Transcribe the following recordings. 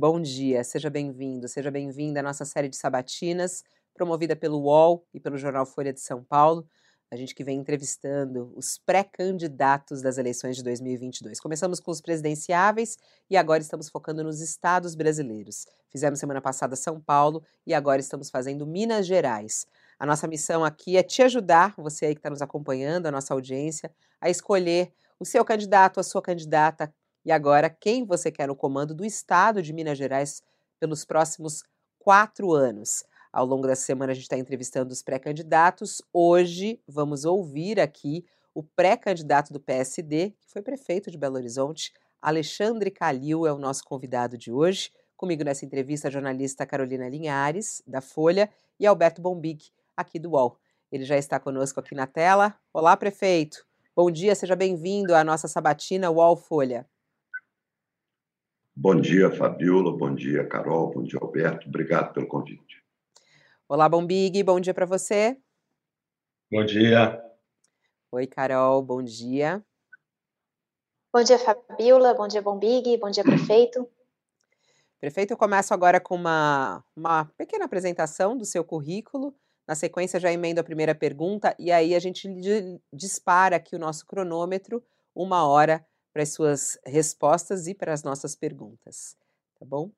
bom dia, seja bem-vindo, seja bem-vinda à nossa série de sabatinas, promovida pelo UOL e pelo jornal Folha de São Paulo. A gente que vem entrevistando os pré-candidatos das eleições de 2022. Começamos com os presidenciáveis e agora estamos focando nos estados brasileiros. Fizemos semana passada São Paulo e agora estamos fazendo Minas Gerais. A nossa missão aqui é te ajudar, você aí que está nos acompanhando, a nossa audiência, a escolher o seu candidato, a sua candidata e agora, quem você quer no comando do Estado de Minas Gerais pelos próximos quatro anos? Ao longo da semana, a gente está entrevistando os pré-candidatos. Hoje, vamos ouvir aqui o pré-candidato do PSD, que foi prefeito de Belo Horizonte, Alexandre Calil, é o nosso convidado de hoje. Comigo nessa entrevista, a jornalista Carolina Linhares, da Folha, e Alberto Bombig, aqui do UOL. Ele já está conosco aqui na tela. Olá, prefeito. Bom dia, seja bem-vindo à nossa sabatina UOL Folha. Bom dia, Fabiola. Bom dia, Carol. Bom dia, Alberto. Obrigado pelo convite. Olá, Bombig. Bom dia para você. Bom dia. Oi, Carol. Bom dia. Bom dia, Fabiola. Bom dia, Bombig. Bom dia, prefeito. Prefeito, eu começo agora com uma, uma pequena apresentação do seu currículo. Na sequência, já emendo a primeira pergunta e aí a gente dispara aqui o nosso cronômetro, uma hora para as suas respostas e para as nossas perguntas, tá bom?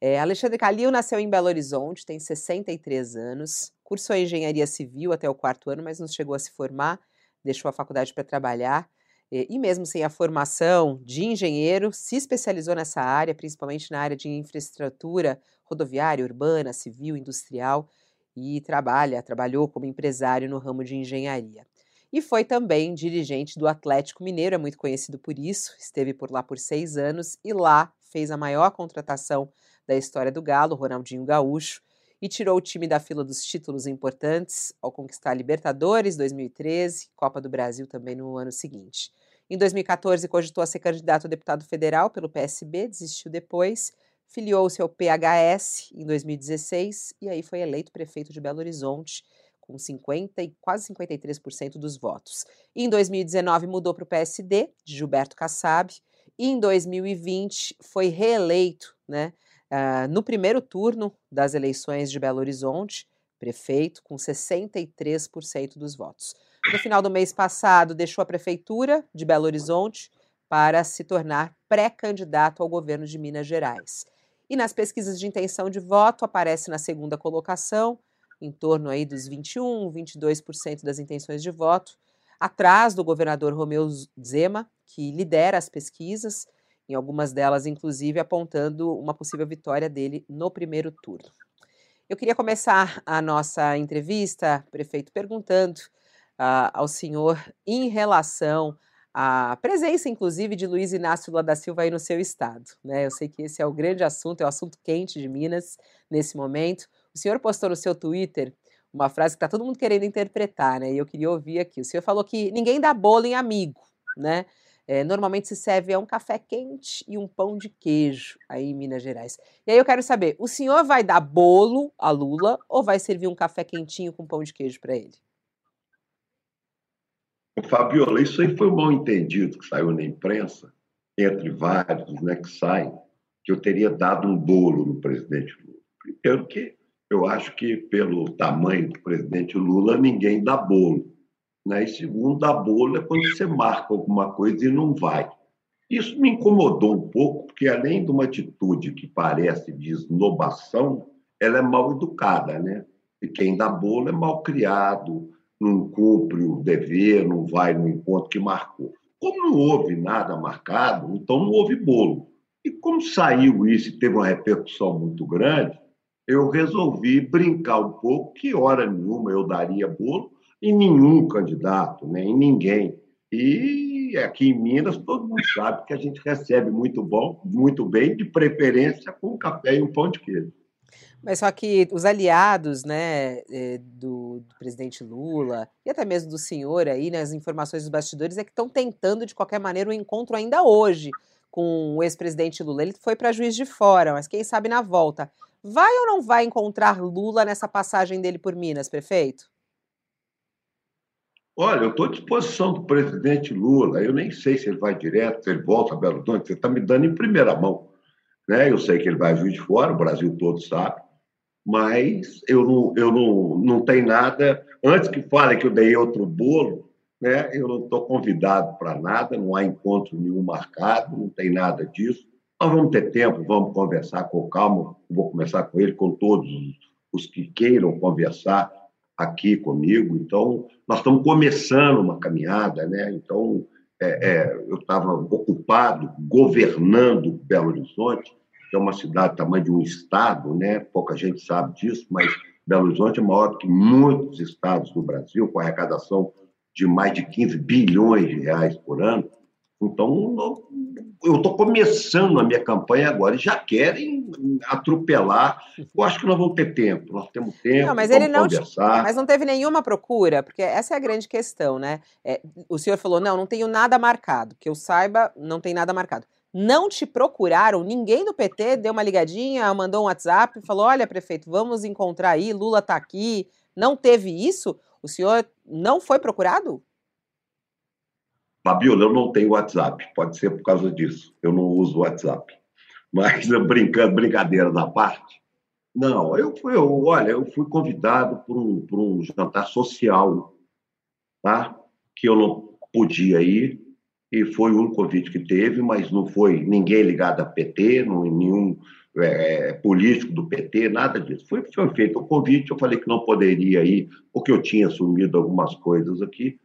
É, Alexandre Calil nasceu em Belo Horizonte, tem 63 anos, cursou engenharia civil até o quarto ano, mas não chegou a se formar, deixou a faculdade para trabalhar. E mesmo sem a formação de engenheiro, se especializou nessa área, principalmente na área de infraestrutura rodoviária, urbana, civil, industrial, e trabalha, trabalhou como empresário no ramo de engenharia e foi também dirigente do Atlético Mineiro, é muito conhecido por isso, esteve por lá por seis anos e lá fez a maior contratação da história do Galo, Ronaldinho Gaúcho, e tirou o time da fila dos títulos importantes ao conquistar Libertadores 2013, Copa do Brasil também no ano seguinte. Em 2014, cogitou a ser candidato a deputado federal pelo PSB, desistiu depois, filiou-se ao PHS em 2016 e aí foi eleito prefeito de Belo Horizonte com 50 e quase 53% dos votos. Em 2019 mudou para o PSD, de Gilberto Kassab, e em 2020 foi reeleito, né, uh, no primeiro turno das eleições de Belo Horizonte, prefeito, com 63% dos votos. No final do mês passado, deixou a prefeitura de Belo Horizonte para se tornar pré-candidato ao governo de Minas Gerais. E nas pesquisas de intenção de voto, aparece na segunda colocação, em torno aí dos 21, 22% das intenções de voto, atrás do governador Romeu Zema, que lidera as pesquisas, em algumas delas, inclusive, apontando uma possível vitória dele no primeiro turno. Eu queria começar a nossa entrevista, prefeito, perguntando uh, ao senhor em relação à presença, inclusive, de Luiz Inácio Lula da Silva aí no seu estado. Né? Eu sei que esse é o grande assunto, é o assunto quente de Minas nesse momento. O senhor postou no seu Twitter uma frase que está todo mundo querendo interpretar, né? E eu queria ouvir aqui. O senhor falou que ninguém dá bolo em amigo, né? É, normalmente se serve é um café quente e um pão de queijo aí em Minas Gerais. E aí eu quero saber, o senhor vai dar bolo a Lula ou vai servir um café quentinho com pão de queijo para ele? Fabiola, isso aí foi um mal entendido que saiu na imprensa, entre vários né, que saem, que eu teria dado um bolo no presidente Lula. Primeiro que eu acho que, pelo tamanho do presidente Lula, ninguém dá bolo. Né? E segundo, dar bolo é quando você marca alguma coisa e não vai. Isso me incomodou um pouco, porque além de uma atitude que parece de esnobação, ela é mal educada, né? E quem dá bolo é mal criado, não cumpre o dever, não vai no encontro que marcou. Como não houve nada marcado, então não houve bolo. E como saiu isso e teve uma repercussão muito grande, eu resolvi brincar um pouco que hora nenhuma eu daria bolo em nenhum candidato, né? em ninguém. E aqui em Minas todo mundo sabe que a gente recebe muito bom, muito bem, de preferência com café e um pão de queijo. Mas só que os aliados, né, eh, do, do, presidente Lula e até mesmo do senhor aí, né, informações dos bastidores, é que estão tentando de qualquer maneira um encontro ainda hoje com o ex-presidente Lula. Ele foi para Juiz de Fora, mas quem sabe na volta. Vai ou não vai encontrar Lula nessa passagem dele por Minas, prefeito? Olha, eu estou à disposição do presidente Lula. Eu nem sei se ele vai direto, se ele volta a Belo Horizonte. Você está me dando em primeira mão. né? Eu sei que ele vai vir de fora, o Brasil todo sabe, mas eu não, eu não, não tenho nada. Antes que fale que eu dei outro bolo, né? Eu não estou convidado para nada, não há encontro nenhum marcado, não tem nada disso. Nós vamos ter tempo, vamos conversar com calma. Vou começar com ele, com todos os que queiram conversar aqui comigo. Então, nós estamos começando uma caminhada, né? Então, é, é, eu estava ocupado governando Belo Horizonte, que é uma cidade do tamanho de um estado, né? Pouca gente sabe disso, mas Belo Horizonte é maior do que muitos estados do Brasil, com arrecadação de mais de 15 bilhões de reais por ano. Então, eu estou começando a minha campanha agora e já querem atropelar. Eu acho que nós vamos ter tempo, nós temos tempo. Não, mas ele não, conversar. mas não teve nenhuma procura, porque essa é a grande questão, né? É, o senhor falou: não, não tenho nada marcado. Que eu saiba, não tem nada marcado. Não te procuraram? Ninguém do PT deu uma ligadinha, mandou um WhatsApp e falou: olha, prefeito, vamos encontrar aí, Lula está aqui. Não teve isso? O senhor não foi procurado? Fabiola, eu não tenho WhatsApp, pode ser por causa disso. Eu não uso WhatsApp. Mas brincando, brincadeira da parte. Não, eu fui, eu, olha, eu fui convidado por um, por um jantar social, tá? Que eu não podia ir e foi um convite que teve, mas não foi ninguém ligado a PT, não, nenhum é, político do PT, nada disso. Foi, foi feito o convite, eu falei que não poderia ir, porque eu tinha assumido algumas coisas aqui,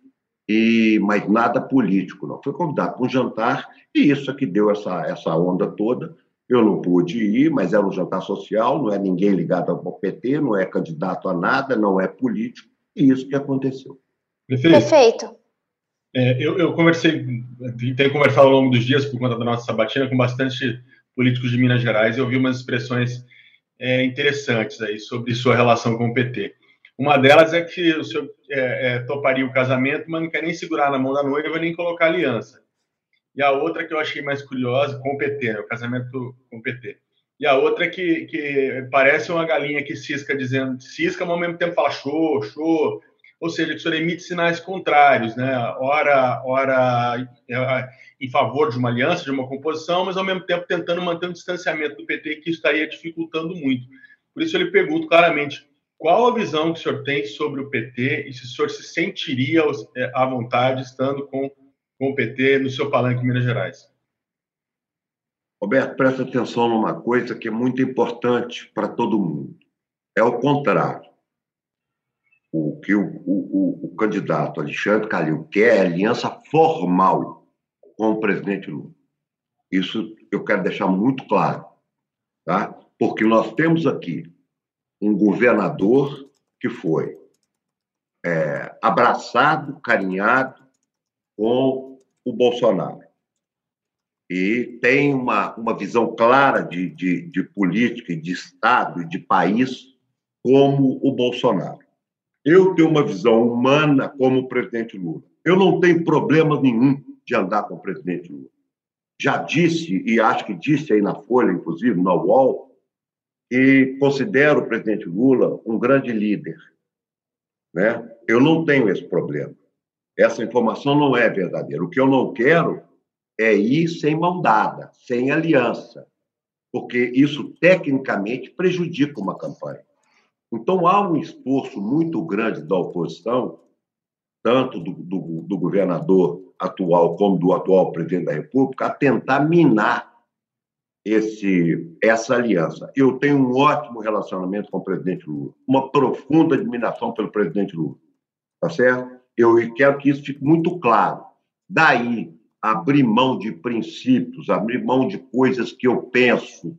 e mas nada político, não. Foi convidado para um jantar e isso é que deu essa, essa onda toda. Eu não pude ir, mas era um jantar social, não é ninguém ligado ao PT, não é candidato a nada, não é político, e isso que aconteceu. Perfeito. Perfeito. É, eu, eu, conversei, tenho conversado ao longo dos dias por conta da nossa sabatina com bastante políticos de Minas Gerais e ouvi umas expressões é, interessantes aí sobre sua relação com o PT. Uma delas é que o senhor é, é, toparia o casamento, mas não quer nem segurar na mão da noiva nem colocar aliança. E a outra que eu achei mais curiosa, com o PT, né, o casamento com o PT. E a outra é que, que parece uma galinha que cisca dizendo cisca, mas ao mesmo tempo fala show, show. Ou seja, que o senhor emite sinais contrários, né? Ora, ora é, em favor de uma aliança, de uma composição, mas ao mesmo tempo tentando manter um distanciamento do PT, que estaria dificultando muito. Por isso eu lhe pergunto claramente, qual a visão que o senhor tem sobre o PT e se o senhor se sentiria é, à vontade estando com, com o PT no seu palanque em Minas Gerais? Roberto, presta atenção numa coisa que é muito importante para todo mundo. É o contrário. O que o, o, o candidato Alexandre Calil quer é aliança formal com o presidente Lula. Isso eu quero deixar muito claro, tá? Porque nós temos aqui um governador que foi é, abraçado, carinhado com o Bolsonaro. E tem uma, uma visão clara de, de, de política, de Estado e de país como o Bolsonaro. Eu tenho uma visão humana como o presidente Lula. Eu não tenho problema nenhum de andar com o presidente Lula. Já disse, e acho que disse aí na Folha, inclusive, na UOL, e considero o presidente Lula um grande líder. Né? Eu não tenho esse problema. Essa informação não é verdadeira. O que eu não quero é ir sem mão dada, sem aliança, porque isso tecnicamente prejudica uma campanha. Então há um esforço muito grande da oposição, tanto do, do, do governador atual como do atual presidente da República, a tentar minar esse, essa aliança. Eu tenho um ótimo relacionamento com o presidente Lula, uma profunda admiração pelo presidente Lula, tá certo? Eu quero que isso fique muito claro. Daí, abrir mão de princípios, abrir mão de coisas que eu penso,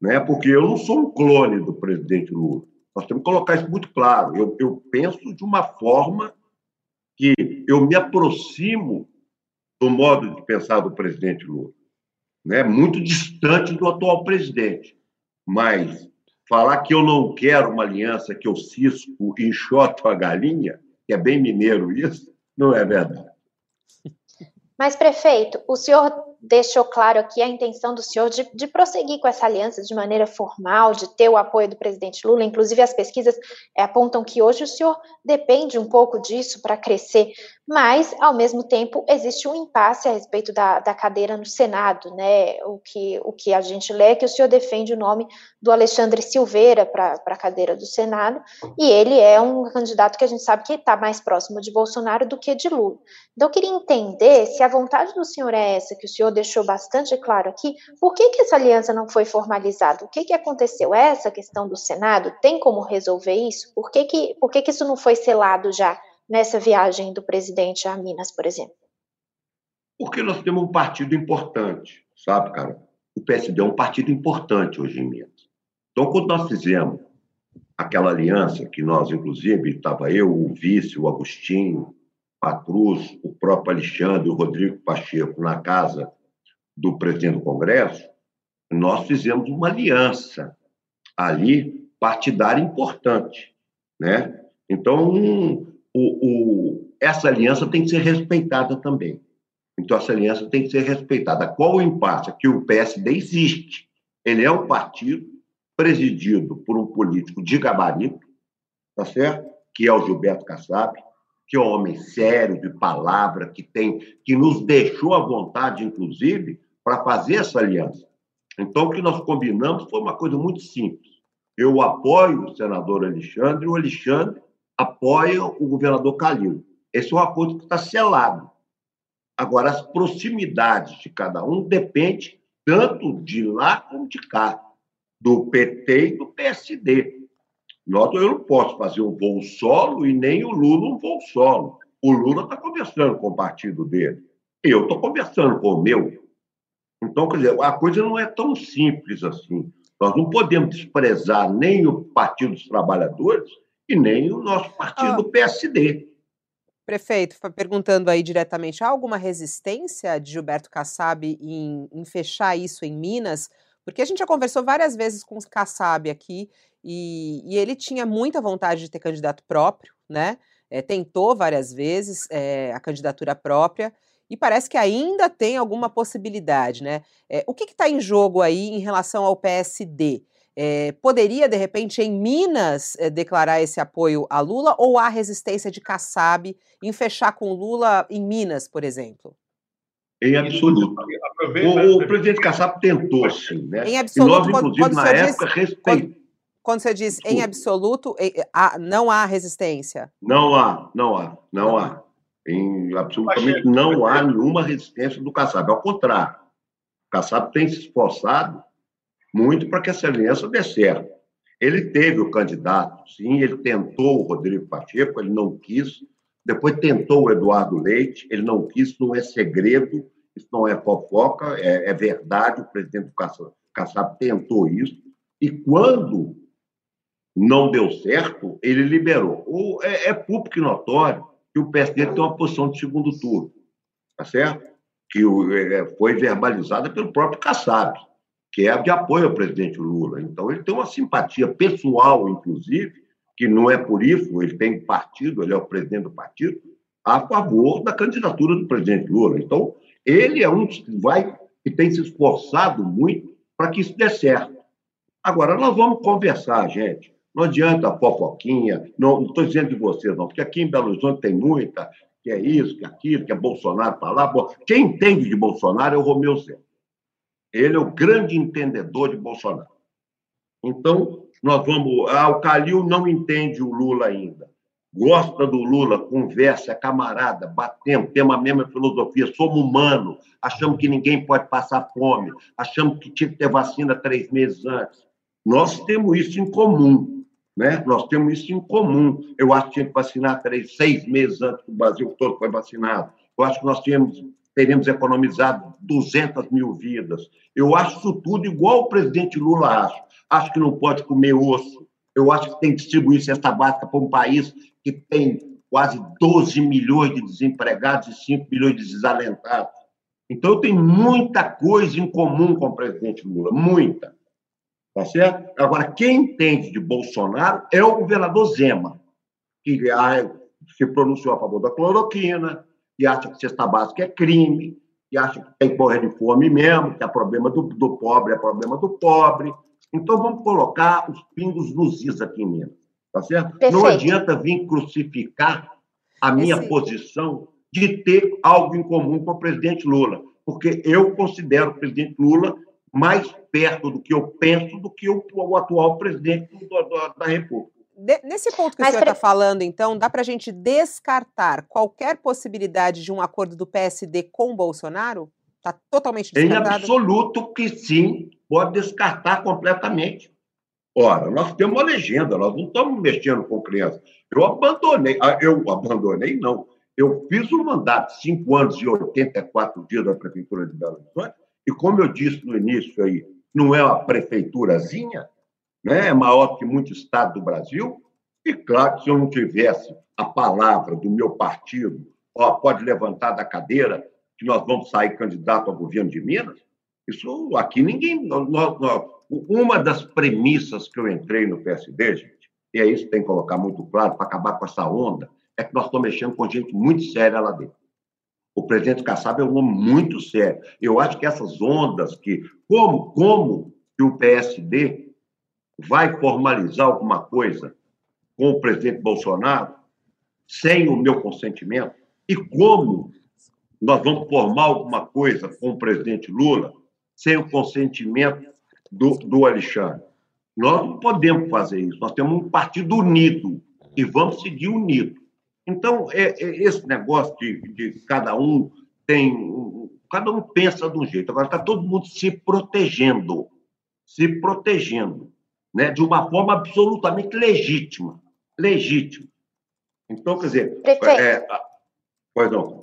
né? porque eu não sou um clone do presidente Lula. Nós temos que colocar isso muito claro. Eu, eu penso de uma forma que eu me aproximo do modo de pensar do presidente Lula né, muito distante do atual presidente. Mas falar que eu não quero uma aliança que eu cisco e enxoto a galinha, que é bem mineiro isso, não é verdade. Mas, prefeito, o senhor deixou claro aqui a intenção do senhor de, de, prosseguir com essa aliança de maneira formal, de ter o apoio do presidente Lula. Inclusive, as pesquisas é, apontam que hoje o senhor depende um pouco disso para crescer, mas, ao mesmo tempo, existe um impasse a respeito da, da cadeira no Senado. Né? O, que, o que a gente lê é que o senhor defende o nome do Alexandre Silveira para a cadeira do Senado, e ele é um candidato que a gente sabe que está mais próximo de Bolsonaro do que de Lula. Então, eu queria entender se a vontade do senhor é essa, que o senhor deixou bastante claro aqui, por que, que essa aliança não foi formalizada? O que, que aconteceu? Essa questão do Senado? Tem como resolver isso? Por que, que, por que, que isso não foi selado já nessa viagem do presidente a Minas, por exemplo? Porque nós temos um partido importante, sabe, cara? O PSD é um partido importante hoje em Minas. Então, quando nós fizemos aquela aliança, que nós, inclusive, estava eu, o vice, o Agostinho, Cruz, o próprio Alexandre, o Rodrigo Pacheco, na casa do presidente do Congresso, nós fizemos uma aliança ali partidária importante, né? Então, o, o, essa aliança tem que ser respeitada também. Então, essa aliança tem que ser respeitada. Qual o impasse? Que o PSD existe. Ele é um partido presidido por um político de gabarito, tá certo? Que é o Gilberto Kassab, que é um homem sério, de palavra, que tem, que nos deixou à vontade, inclusive, para fazer essa aliança. Então, o que nós combinamos foi uma coisa muito simples. Eu apoio o senador Alexandre o Alexandre apoia o governador Calil. Esse é um acordo que está selado. Agora, as proximidades de cada um dependem tanto de lá como de cá, do PT e do PSD. Nós, eu não posso fazer um voo solo e nem o Lula um voo solo. O Lula está conversando com o partido dele. Eu estou conversando com o meu. Então, quer dizer, a coisa não é tão simples assim. Nós não podemos desprezar nem o Partido dos Trabalhadores e nem o nosso partido ah. PSD. Prefeito, perguntando aí diretamente, há alguma resistência de Gilberto Kassab em, em fechar isso em Minas? Porque a gente já conversou várias vezes com o Kassab aqui e, e, ele tinha muita vontade de ter candidato próprio, né? É, tentou várias vezes é, a candidatura própria e parece que ainda tem alguma possibilidade, né? É, o que está em jogo aí em relação ao PSD? poderia, de repente, em Minas, declarar esse apoio a Lula ou há resistência de Kassab em fechar com Lula em Minas, por exemplo? Em absoluto. O, o presidente Kassab tentou, sim. Né? Em absoluto, e nós, inclusive, quando, quando na época, respeitamos quando você diz em absoluto, não há resistência? Não há, não há, não há. Em, absolutamente não há nenhuma resistência do Kassab. Ao contrário, o Kassab tem se esforçado muito para que essa aliança dê certo. Ele teve o candidato, sim, ele tentou o Rodrigo Pacheco, ele não quis. Depois tentou o Eduardo Leite, ele não quis, isso não é segredo, isso não é fofoca, é, é verdade. O presidente do Kassab, Kassab tentou isso. E quando não deu certo, ele liberou. O, é, é público e notório que o PSD tem uma posição de segundo turno, tá certo? Que é, foi verbalizada pelo próprio Kassab, que é de apoio ao presidente Lula. Então, ele tem uma simpatia pessoal, inclusive, que não é por isso, ele tem partido, ele é o presidente do partido, a favor da candidatura do presidente Lula. Então, ele é um que vai que tem se esforçado muito para que isso dê certo. Agora, nós vamos conversar, gente. Não adianta a fofoquinha, não estou dizendo de vocês, não, porque aqui em Belo Horizonte tem muita, que é isso, que é aquilo, que é Bolsonaro para lá. Quem entende de Bolsonaro é o Romeu Zé. Ele é o grande entendedor de Bolsonaro. Então, nós vamos. Ah, o Calil não entende o Lula ainda. Gosta do Lula, conversa, camarada, batemos, temos a mesma filosofia, somos humanos, achamos que ninguém pode passar fome, achamos que tinha que ter vacina três meses antes. Nós temos isso em comum. Né? Nós temos isso em comum. Eu acho que tinha que vacinar três, seis meses antes que o Brasil todo foi vacinado. Eu acho que nós tínhamos, teríamos economizado 200 mil vidas. Eu acho isso tudo igual o presidente Lula acha. Acho que não pode comer osso. Eu acho que tem que distribuir cesta básica para um país que tem quase 12 milhões de desempregados e 5 milhões de desalentados. Então, eu tenho muita coisa em comum com o presidente Lula, muita. Tá certo? Agora, quem entende de Bolsonaro é o governador Zema, que se pronunciou a favor da cloroquina, e acha que cesta básica é crime. que acha que tem que morrer de fome mesmo, que é problema do, do pobre, é problema do pobre. Então, vamos colocar os pingos nos is aqui em Minas, tá certo? Perfeito. Não adianta vir crucificar a minha posição de ter algo em comum com o presidente Lula, porque eu considero o presidente Lula mais perto do que eu penso do que o, o atual presidente do, do, da República. De, nesse ponto que Mas o senhor está falando, então, dá para a gente descartar qualquer possibilidade de um acordo do PSD com Bolsonaro? Está totalmente descartado? Em absoluto que sim, pode descartar completamente. Ora, nós temos uma legenda, nós não estamos mexendo com crianças. Eu abandonei, ah, eu abandonei, não. Eu fiz um mandato de 5 anos e 84 dias da Prefeitura de Belo Horizonte, e como eu disse no início aí, não é uma prefeiturazinha, né? é maior que muito estado do Brasil. E claro que se eu não tivesse a palavra do meu partido, ó, pode levantar da cadeira que nós vamos sair candidato ao governo de Minas, isso aqui ninguém. Nós, nós, uma das premissas que eu entrei no PSD, gente, e é isso que tem que colocar muito claro para acabar com essa onda, é que nós estamos mexendo com gente muito séria lá dentro. O presidente Kassab é um homem muito sério. Eu acho que essas ondas que. Como, como que o PSD vai formalizar alguma coisa com o presidente Bolsonaro sem o meu consentimento? E como nós vamos formar alguma coisa com o presidente Lula sem o consentimento do, do Alexandre? Nós não podemos fazer isso. Nós temos um partido unido e vamos seguir unido. Então, é, é esse negócio de, de, cada um tem. Cada um pensa de um jeito. Agora está todo mundo se protegendo. Se protegendo né, de uma forma absolutamente legítima. Legítima. Então, quer dizer. Prefeito. É, pois não.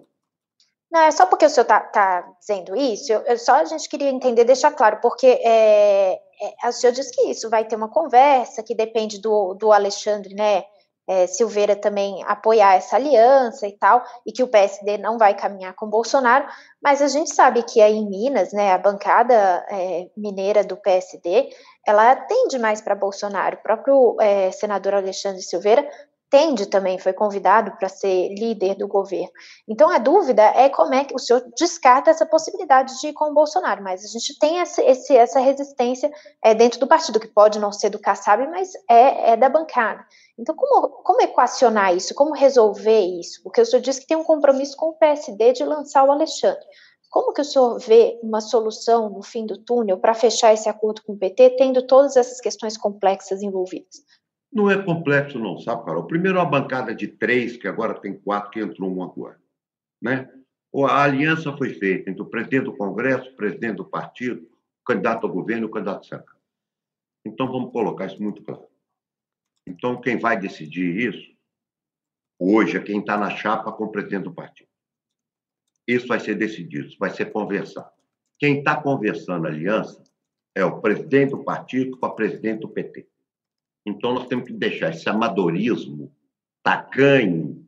Não, é só porque o senhor está tá dizendo isso, eu, eu, só a gente queria entender, deixar claro, porque é, é, o senhor disse que isso vai ter uma conversa, que depende do, do Alexandre, né, é, Silveira também apoiar essa aliança e tal, e que o PSD não vai caminhar com Bolsonaro, mas a gente sabe que aí em Minas, né, a bancada é, mineira do PSD, ela tende mais para Bolsonaro. O próprio é, senador Alexandre Silveira tende também, foi convidado para ser líder do governo. Então a dúvida é como é que o senhor descarta essa possibilidade de ir com o Bolsonaro, mas a gente tem essa, esse, essa resistência é, dentro do partido, que pode não ser do Kassab, mas é, é da bancada. Então, como, como equacionar isso? Como resolver isso? Porque o senhor disse que tem um compromisso com o PSD de lançar o Alexandre. Como que o senhor vê uma solução no fim do túnel para fechar esse acordo com o PT, tendo todas essas questões complexas envolvidas? Não é complexo, não, sabe, Carol? Primeiro, uma bancada de três, que agora tem quatro, que entrou um agora. Né? A aliança foi feita entre o presidente do Congresso, o presidente do partido, o candidato ao governo e o candidato a Senado. Então, vamos colocar isso muito claro. Então, quem vai decidir isso hoje é quem está na chapa com o presidente do partido. Isso vai ser decidido, vai ser conversado. Quem está conversando a aliança é o presidente do partido com a presidente do PT. Então, nós temos que deixar esse amadorismo tacanho,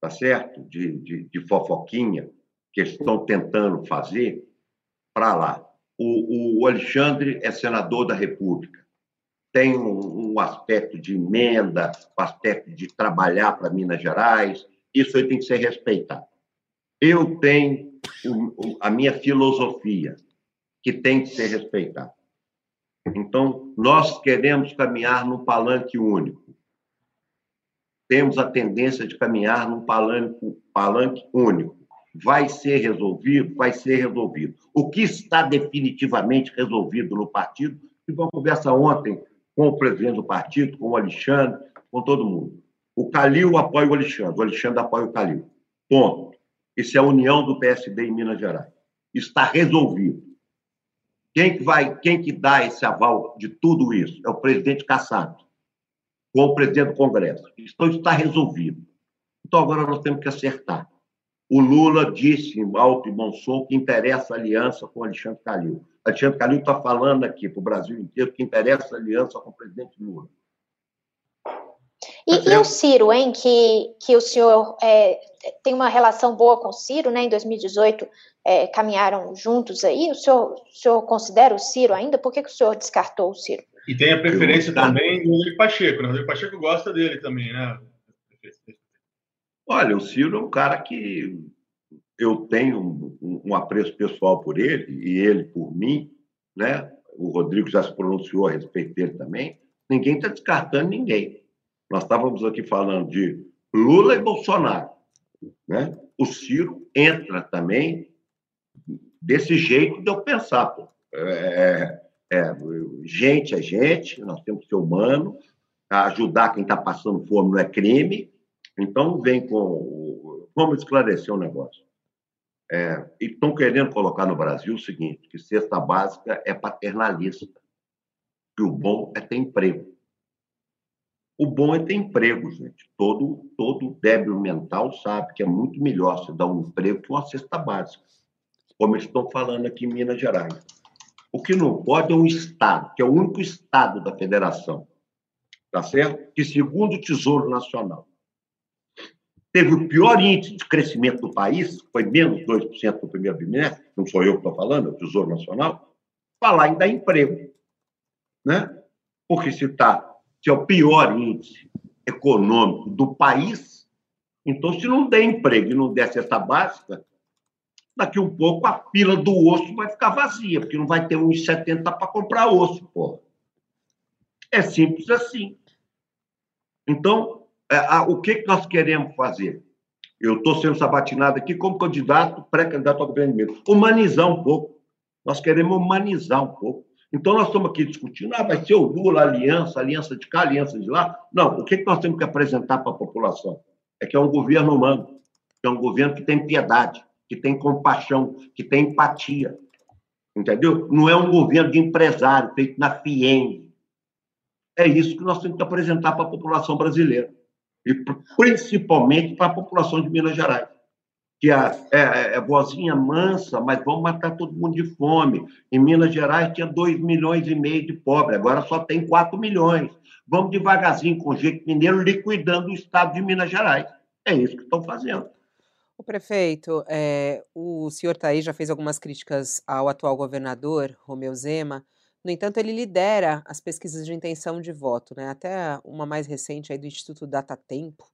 tá certo? De, de, de fofoquinha que eles estão tentando fazer para lá. O, o Alexandre é senador da República. Tem um, um aspecto de emenda, um aspecto de trabalhar para Minas Gerais. Isso aí tem que ser respeitado. Eu tenho a minha filosofia, que tem que ser respeitada. Então, nós queremos caminhar num palanque único. Temos a tendência de caminhar num palanque, palanque único. Vai ser resolvido? Vai ser resolvido. O que está definitivamente resolvido no partido? Tive uma conversa ontem com o presidente do partido, com o Alexandre, com todo mundo. O Calil apoia o Alexandre, o Alexandre apoia o Calil. Ponto. Isso é a união do PSD em Minas Gerais. Está resolvido. Quem que vai, quem que dá esse aval de tudo isso? É o presidente Kassab, com o presidente do Congresso. Então, isso está resolvido. Então, agora nós temos que acertar. O Lula disse em alto e bom som que interessa a aliança com Alexandre Calil. Alexandre Calil está falando aqui para o Brasil inteiro que interessa a aliança com o presidente Lula. E, e, o Ciro, hein, que, que o senhor é, tem uma relação boa com o Ciro, né? Em 2018 é, caminharam juntos aí. O senhor, o senhor considera o Ciro ainda? Por que, que o senhor descartou o Ciro? E tem a preferência também do Rodrigo Pacheco. Né? O Rodrigo Pacheco gosta dele também, né? Olha, o Ciro é um cara que eu tenho um, um, apreço pessoal por ele e ele por mim, né? O Rodrigo já se pronunciou a respeito dele também. Ninguém está descartando ninguém. Nós estávamos aqui falando de Lula e Bolsonaro, né? O Ciro entra também desse jeito de eu pensar, pô. É, é, é gente é gente, nós temos que ser humano, ajudar quem está passando fome não é crime. Então, vem com. Vamos esclarecer o um negócio. É, e estão querendo colocar no Brasil o seguinte: que cesta básica é paternalista, que o bom é ter emprego. O bom é ter emprego, gente. Todo, todo débil mental sabe que é muito melhor se dar um emprego que uma cesta básica, como eles estão falando aqui em Minas Gerais. O que não pode é um Estado, que é o único Estado da federação, tá certo? Que, segundo o Tesouro Nacional, teve o pior índice de crescimento do país, foi menos 2% no primeiro bimestre, não sou eu que estou falando, é o Tesouro Nacional, falar em dar emprego. Né? Porque se, tá, se é o pior índice econômico do país, então se não der emprego e não der cesta básica, daqui um pouco a pila do osso vai ficar vazia, porque não vai ter 1,70 para comprar osso, porra. É simples assim. Então, é, o que, que nós queremos fazer? Eu estou sendo sabatinado aqui como candidato, pré-candidato ao governo mesmo. Humanizar um pouco. Nós queremos humanizar um pouco. Então, nós estamos aqui discutindo, ah, vai ser o Lula, aliança, aliança de cá, aliança de lá. Não, o que, que nós temos que apresentar para a população? É que é um governo humano, que é um governo que tem piedade, que tem compaixão, que tem empatia. Entendeu? Não é um governo de empresário feito na FIEM. É isso que nós temos que apresentar para a população brasileira e principalmente para a população de Minas Gerais, que é, é, é vozinha mansa, mas vão matar todo mundo de fome. Em Minas Gerais tinha 2 milhões e meio de pobres, agora só tem 4 milhões. Vamos devagarzinho com o jeito mineiro, liquidando o estado de Minas Gerais. É isso que estão fazendo. O prefeito, é, o senhor tá aí já fez algumas críticas ao atual governador, Romeu Zema, no entanto, ele lidera as pesquisas de intenção de voto, né? Até uma mais recente aí do Instituto Datatempo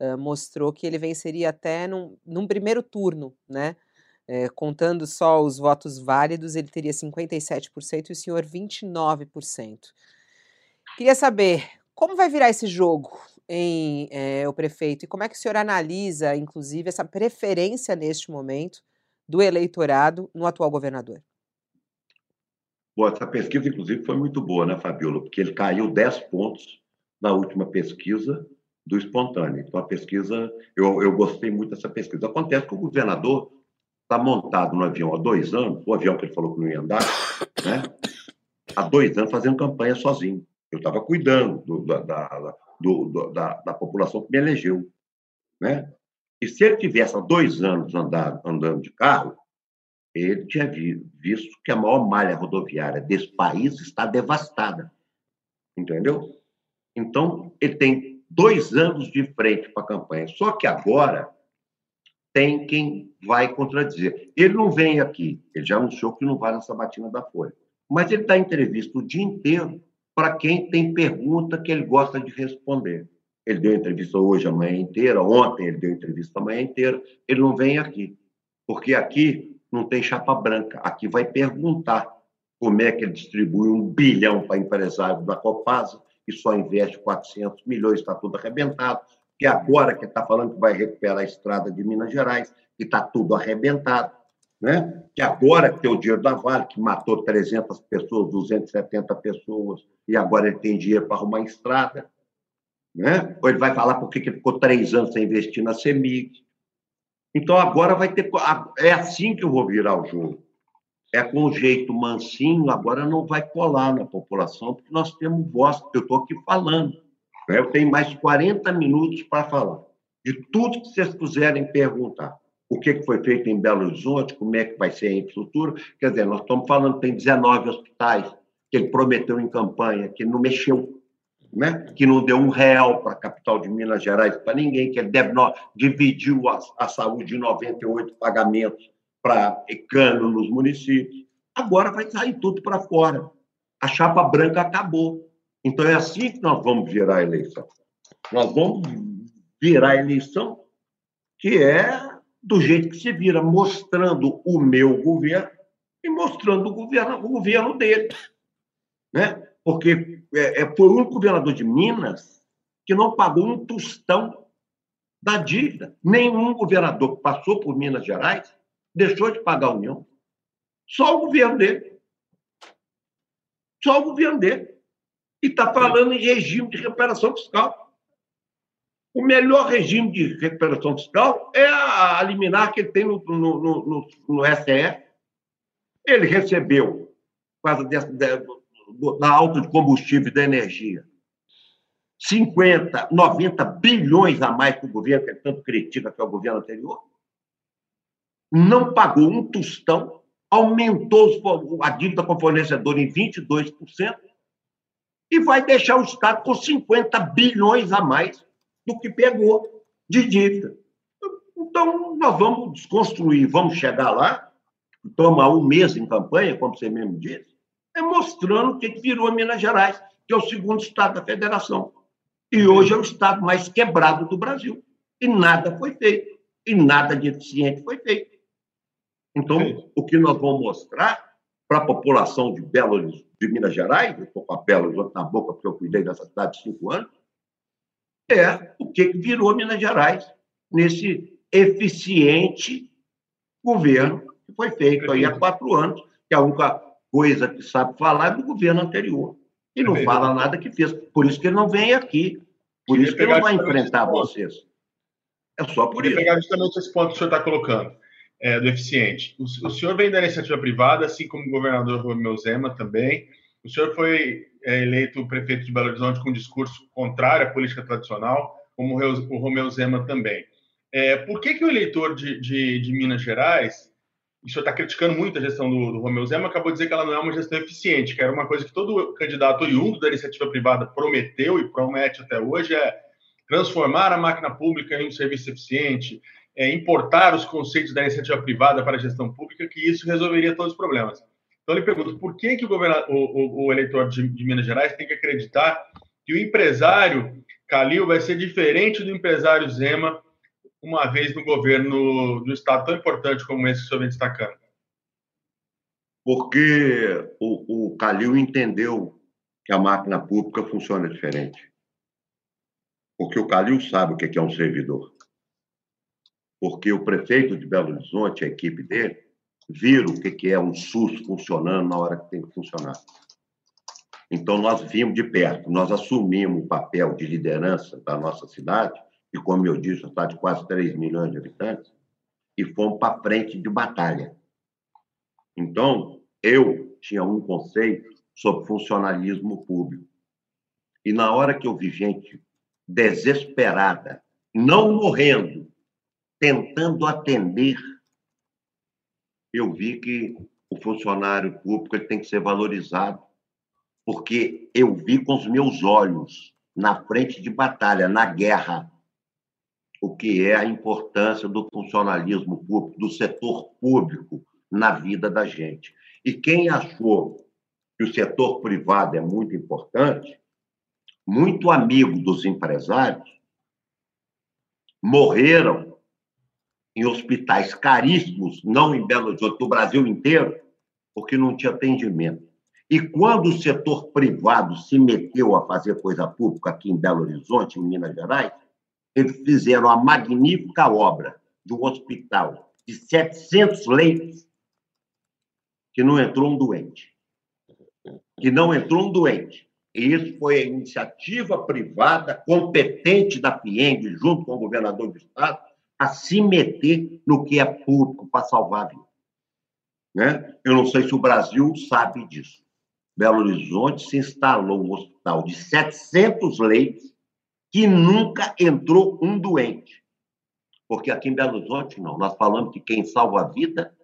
uh, mostrou que ele venceria até num, num primeiro turno, né? É, contando só os votos válidos, ele teria 57% e o senhor 29%. Queria saber como vai virar esse jogo em é, o prefeito e como é que o senhor analisa, inclusive, essa preferência neste momento do eleitorado no atual governador? Bom, essa pesquisa, inclusive, foi muito boa, né, Fabiola? Porque ele caiu 10 pontos na última pesquisa do espontâneo. Então, a pesquisa, eu, eu gostei muito dessa pesquisa. Acontece que o governador está montado no avião há dois anos, o avião que ele falou que não ia andar, né? há dois anos fazendo campanha sozinho. Eu estava cuidando do, da, da, do, da, da, população que me elegeu. Né? E se ele tivesse há dois anos andado, andando de carro, ele tinha visto que a maior malha rodoviária desse país está devastada. Entendeu? Então, ele tem dois anos de frente para a campanha. Só que agora tem quem vai contradizer. Ele não vem aqui, ele já anunciou que não vai na sabatina da Folha. Mas ele dá entrevista o dia inteiro para quem tem pergunta que ele gosta de responder. Ele deu entrevista hoje a manhã inteira, ontem ele deu entrevista a manhã inteira. Ele não vem aqui, porque aqui não tem chapa branca. Aqui vai perguntar como é que ele distribui um bilhão para empresário da Copasa e só investe 400 milhões, está tudo arrebentado. Que agora que está falando que vai recuperar a estrada de Minas Gerais, que está tudo arrebentado. Né? Que agora que tem o dinheiro da Vale, que matou 300 pessoas, 270 pessoas, e agora ele tem dinheiro para arrumar estrada. Né? Ou ele vai falar por que ele ficou três anos sem investir na CEMIG. Então agora vai ter. É assim que eu vou virar o jogo. É com um jeito mansinho, agora não vai colar na população, porque nós temos voz, eu estou aqui falando. Né? Eu tenho mais 40 minutos para falar de tudo que vocês quiserem perguntar. O que foi feito em Belo Horizonte, como é que vai ser a infraestrutura. Quer dizer, nós estamos falando que tem 19 hospitais que ele prometeu em campanha, que não mexeu né? que não deu um real para a capital de Minas Gerais para ninguém, que ele deve, dividiu a, a saúde em 98 pagamentos para cano nos municípios. Agora vai sair tudo para fora. A chapa branca acabou. Então é assim que nós vamos virar a eleição. Nós vamos virar a eleição que é do jeito que se vira, mostrando o meu governo e mostrando o governo, o governo dele. Né? Porque é, é, foi o único governador de Minas que não pagou um tostão da dívida. Nenhum governador que passou por Minas Gerais deixou de pagar a União. Só o governo dele. Só o governo dele. E está falando em regime de recuperação fiscal. O melhor regime de recuperação fiscal é a, liminar que ele tem no, no, no, no STF. Ele recebeu, por causa dessa, da alta de combustível e da energia, 50, 90 bilhões a mais que o governo, que ele tanto critica que é o governo anterior. Não pagou um tostão, aumentou a dívida com o fornecedor em 22% e vai deixar o Estado com 50 bilhões a mais do que pegou de dívida. Então, nós vamos desconstruir, vamos chegar lá, tomar um mês em campanha, como você mesmo disse, é mostrando o que virou Minas Gerais, que é o segundo estado da federação. E hoje é o estado mais quebrado do Brasil. E nada foi feito. E nada de eficiente foi feito. Então, o que nós vamos mostrar para a população de Belo de Minas Gerais, eu estou com a Belo na boca porque eu cuidei dessa cidade cinco anos, é o que virou Minas Gerais nesse eficiente governo que foi feito aí há quatro anos, que a única coisa que sabe falar é do governo anterior. E não fala nada que fez. Por isso que ele não vem aqui. Por isso que ele não vai enfrentar vocês. É só por isso. pegar justamente esse ponto que o senhor está colocando, é, do eficiente. O, o, senhor vem da iniciativa privada, assim como o governador Romeu Zema também. O senhor foi é, eleito prefeito de Belo Horizonte com um discurso contrário à política tradicional, como o Romeu Zema também. É, por que, que o eleitor de, de, de Minas Gerais, o senhor está criticando muito a gestão do, do Romeu Zema, acabou de dizer que ela não é uma gestão eficiente, que era uma coisa que todo candidato oriundo da iniciativa privada prometeu e promete até hoje, é transformar a máquina pública em um serviço eficiente, é, importar os conceitos da iniciativa privada para a gestão pública, que isso resolveria todos os problemas. Então, eu lhe pergunto, por que, que o, o, o, eleitor de, de, Minas Gerais tem que acreditar que o empresário Calil vai ser diferente do empresário Zema, uma vez no governo do Estado tão importante como esse que o senhor vem destacando? Porque o, o Calil entendeu que a máquina pública funciona diferente. Porque o Calil sabe o que é um servidor. Porque o prefeito de Belo Horizonte, a equipe dele, viram o que é um SUS funcionando na hora que tem que funcionar. Então, nós vimos de perto, nós assumimos o papel de liderança da nossa cidade, e como eu disse, cidade de quase 3 milhões de habitantes, e fomos para frente de batalha. Então, eu tinha um conceito sobre funcionalismo público. E na hora que eu vi gente desesperada, não morrendo, tentando atender eu vi que o funcionário público tem que ser valorizado, porque eu vi com os meus olhos, na frente de batalha, na guerra, o que é a importância do funcionalismo público, do setor público na vida da gente. E quem achou que o setor privado é muito importante, muito amigo dos empresários, morreram em hospitais caríssimos, não em Belo Horizonte, no Brasil inteiro, porque não tinha atendimento. E quando o setor privado se meteu a fazer coisa pública aqui em Belo Horizonte, em Minas Gerais, eles fizeram a magnífica obra de um hospital de 700 leitos que não entrou um doente. Que não entrou um doente. E isso foi a iniciativa privada competente da FIENG, junto com o governador do Estado, a se meter no que é público para salvar a vida. Né? Eu não sei se o Brasil sabe disso. Belo Horizonte se instalou um hospital de 700 leitos que nunca entrou um doente. Porque aqui em Belo Horizonte, não. Nós falamos que quem salva a vida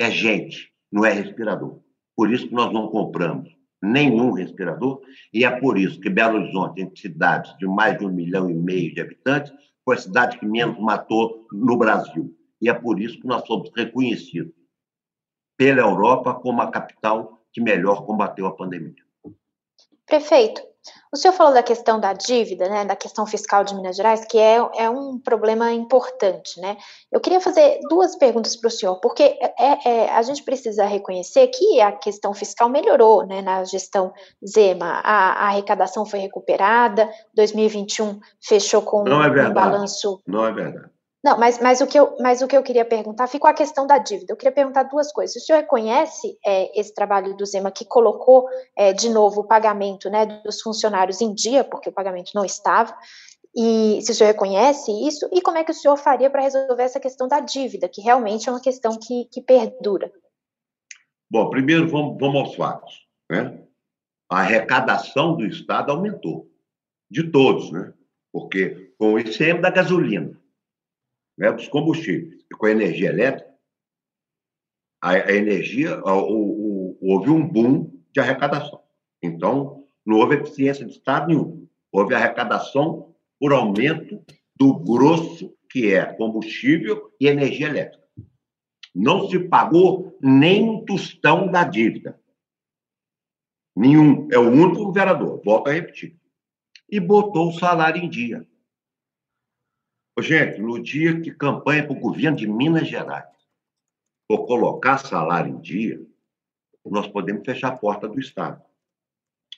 é gente, não é respirador. Por isso que nós não compramos nenhum respirador, e é por isso que Belo Horizonte, entre cidades de mais de um milhão e meio de habitantes, foi a cidade que menos matou no Brasil. E é por isso que nós somos reconhecidos pela Europa como a capital que melhor combateu a pandemia. Prefeito, O senhor falou da questão da dívida, né, da questão fiscal de Minas Gerais, que é, é um problema importante, né? Eu queria fazer duas perguntas para o senhor, porque é, é, é, a gente precisa reconhecer que a questão fiscal melhorou, né, na gestão Zema. A, a arrecadação foi recuperada, 2021 fechou com Não é um balanço. Não é verdade. Não, mas, mas, o que eu, mas o que eu queria perguntar ficou a questão da dívida. Eu queria perguntar duas coisas. O senhor reconhece é, esse trabalho do Zema que colocou é, de novo o pagamento né, dos funcionários em dia, porque o pagamento não estava, e se o senhor reconhece isso, e como é que o senhor faria para resolver essa questão da dívida, que realmente é uma questão que, que perdura? Bom, primeiro vamos, vamos aos fatos. Né? A arrecadação do Estado aumentou, de todos, né? porque com o ICM da gasolina, né, dos combustíveis. E com a energia elétrica, a, a energia, o, o, houve um boom de arrecadação. Então, não houve eficiência de Estado nenhum. Houve arrecadação por aumento do grosso, que é combustível e energia elétrica. Não se pagou nem um tostão da dívida. Nenhum. É o único vereador, volto a repetir. E botou o salário em dia. Gente, no dia que campanha para o governo de Minas Gerais for colocar salário em dia, nós podemos fechar a porta do Estado.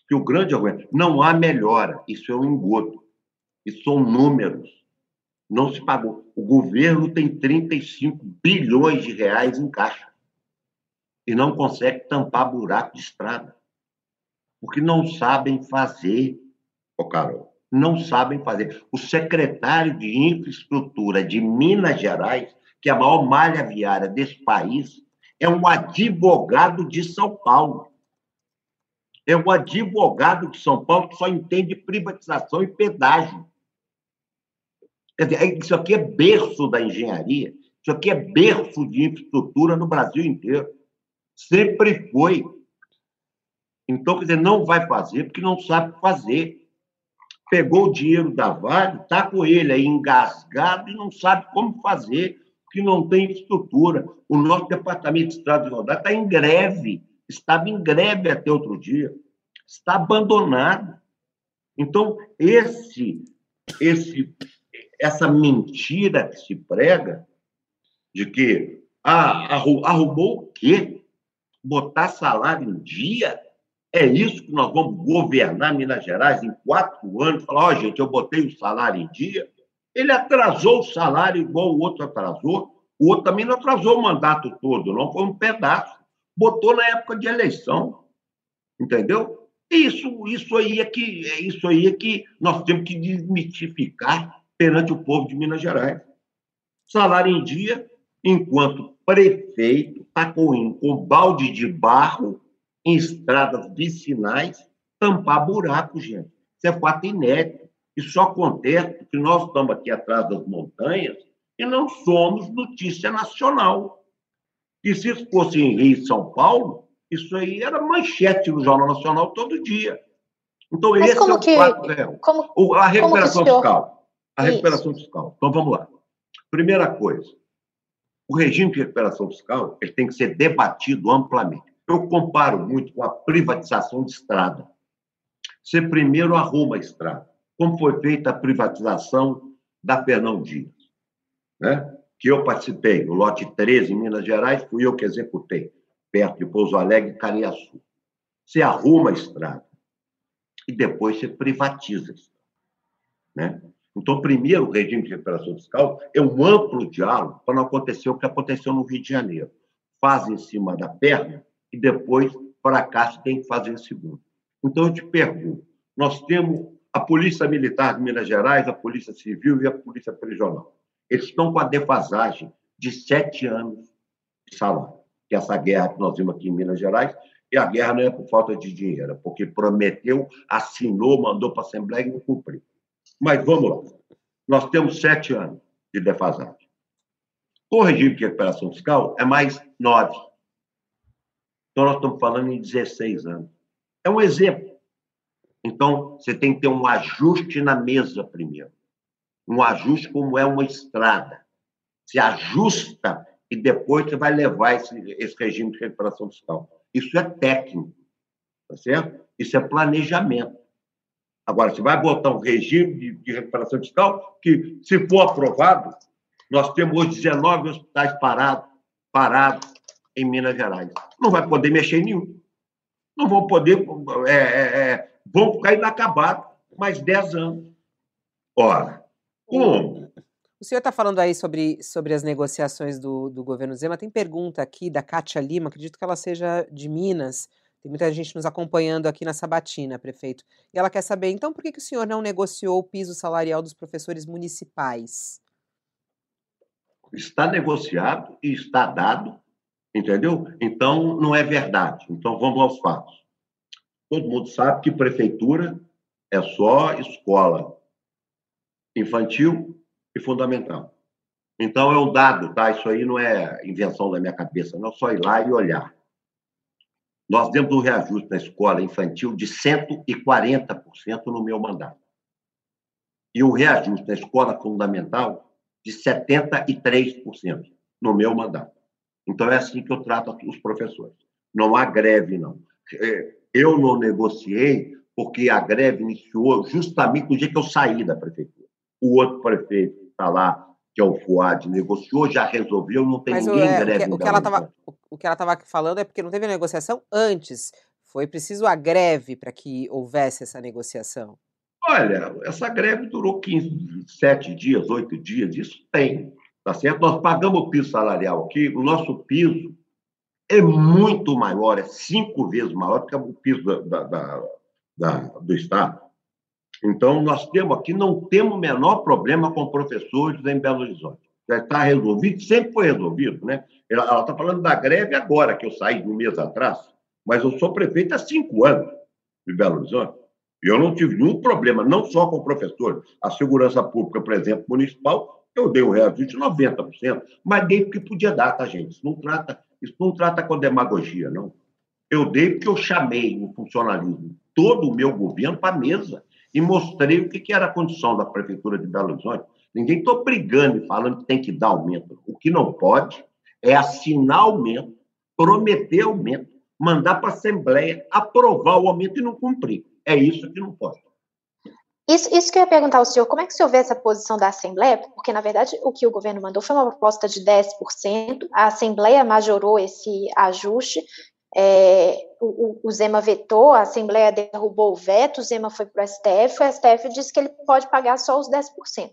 Que o grande argumento, não há melhora, isso é um engodo, isso são números. Não se pagou. O governo tem 35 bilhões de reais em caixa e não consegue tampar buraco de estrada, porque não sabem fazer, ô Carol não sabem fazer. O secretário de Infraestrutura de Minas Gerais, que é a maior malha viária desse país, é um advogado de São Paulo. É um advogado de São Paulo que só entende privatização e pedágio. Quer dizer, isso aqui é berço da engenharia, isso aqui é berço de infraestrutura no Brasil inteiro. Sempre foi. Então, quer dizer, não vai fazer porque não sabe fazer pegou o dinheiro da Vale, está com ele aí engasgado e não sabe como fazer, porque não tem estrutura. O nosso Departamento de Estrada de Rodada está em greve, estava em greve até outro dia, está abandonado. Então, esse, esse, essa mentira que se prega de que ah, arrumou o quê? Botar salário em dia? É isso que nós vamos governar Minas Gerais em quatro anos? Falar, ó, oh, gente, eu botei o salário em dia. Ele atrasou o salário igual o outro atrasou. O outro também não atrasou o mandato todo, não foi um pedaço. Botou na época de eleição. Entendeu? Isso, isso aí é que é isso aí é que nós temos que desmitificar perante o povo de Minas Gerais. Salário em dia, enquanto prefeito está com, com balde de barro em estradas vicinais, tampar buracos, gente. Isso é fato inédito. Isso só acontece porque nós estamos aqui atrás das montanhas e não somos notícia nacional. E se isso fosse em Rio e São Paulo, isso aí era manchete no Jornal Nacional todo dia. Então, Mas esse é o que, fato real. Como, a recuperação fiscal. A isso. recuperação fiscal. Então, vamos lá. Primeira coisa, o regime de recuperação fiscal ele tem que ser debatido amplamente. Eu comparo muito com a privatização de estrada. Você primeiro arruma a estrada, como foi feita a privatização da Fernão Dias, né? que eu participei, o lote 13 em Minas Gerais, fui eu que executei, perto de Pouso Alegre e Cariaçu. Você arruma a estrada e depois você privatiza a estrada. Né? Então, primeiro, o regime de recuperação fiscal é um amplo diálogo para não acontecer o que aconteceu no Rio de Janeiro. Faz em cima da perna e depois, fracasso, tem que fazer o segundo. Então, eu te pergunto: nós temos a Polícia Militar de Minas Gerais, a Polícia Civil e a Polícia Prisional. Eles estão com a defasagem de sete anos de salário. Que é essa guerra que nós vimos aqui em Minas Gerais, e a guerra não é por falta de dinheiro, é porque prometeu, assinou, mandou para a Assembleia e não cumpriu. Mas vamos lá. Nós temos sete anos de defasagem. Com o regime de recuperação fiscal, é mais nove. Então, nós estamos falando em 16 anos. É um exemplo. Então, você tem que ter um ajuste na mesa primeiro. Um ajuste como é uma estrada. Se ajusta e depois você vai levar esse, esse regime de recuperação fiscal. Isso é técnico, tá certo? Isso é planejamento. Agora, você vai botar um regime de, de recuperação fiscal que, se for aprovado, nós temos hoje 19 hospitais parados, parados em Minas Gerais. Não vai poder mexer em nenhum. Não vão poder. É, é, é, vão ficar inacabados mais 10 anos. Ora, como? O senhor está falando aí sobre, sobre as negociações do, do governo Zema. Tem pergunta aqui da Kátia Lima, acredito que ela seja de Minas. Tem muita gente nos acompanhando aqui na Sabatina, prefeito. E ela quer saber, então, por que, que o senhor não negociou o piso salarial dos professores municipais? Está negociado e está dado, entendeu? Então, não é verdade. Então, vamos aos fatos. Todo mundo sabe que prefeitura é só escola infantil e fundamental. Então, é um dado, tá? Isso aí não é invenção da minha cabeça, não é só ir lá e olhar. Nós demos um reajuste na escola infantil de 140% no meu mandato. E um reajuste na escola fundamental de 73% no meu mandato. Então, é assim que eu trato os professores. Não há greve, não. É, eu não negociei porque a greve iniciou justamente no dia que eu saí da prefeitura. O outro prefeito está lá, que é o FUAD, negociou, já resolveu, não tem Mas ninguém é, greve. O que, o que ela tava, o que ela estava falando é porque não teve negociação antes. Foi preciso a greve para que houvesse essa negociação. Olha, essa greve durou 15, 7 dias, 8 dias, isso tem, tá certo? Nós pagamos o piso salarial aqui, o nosso piso é muito maior, é cinco vezes maior do que o piso da, da, da, do Estado. Então, nós temos aqui, não temos o menor problema com professores em Belo Horizonte. Já está resolvido, sempre foi resolvido, né? Ela está falando da greve agora, que eu saí um mês atrás, mas eu sou prefeito há cinco anos de Belo Horizonte. E eu não tive nenhum problema, não só com professores. A segurança pública, por exemplo, municipal, eu dei um reajuste de 90%, mas dei porque podia dar, tá, gente? Isso não trata, isso não trata com demagogia, não. Eu dei porque eu chamei o funcionalismo, todo o meu governo, para a mesa e mostrei o que era a condição da Prefeitura de Belo Horizonte. Ninguém está brigando e falando que tem que dar aumento. O que não pode é assinar aumento, prometer aumento, mandar para a Assembleia aprovar o aumento e não cumprir. É isso que não pode. Isso, isso que eu ia perguntar ao senhor, como é que o senhor vê essa posição da Assembleia? Porque, na verdade, o que o governo mandou foi uma proposta de 10%, a Assembleia majorou esse ajuste, é, o, o, Zema vetou, a Assembleia derrubou o veto, o Zema foi para o STF, o STF disse que ele pode pagar só os 10%.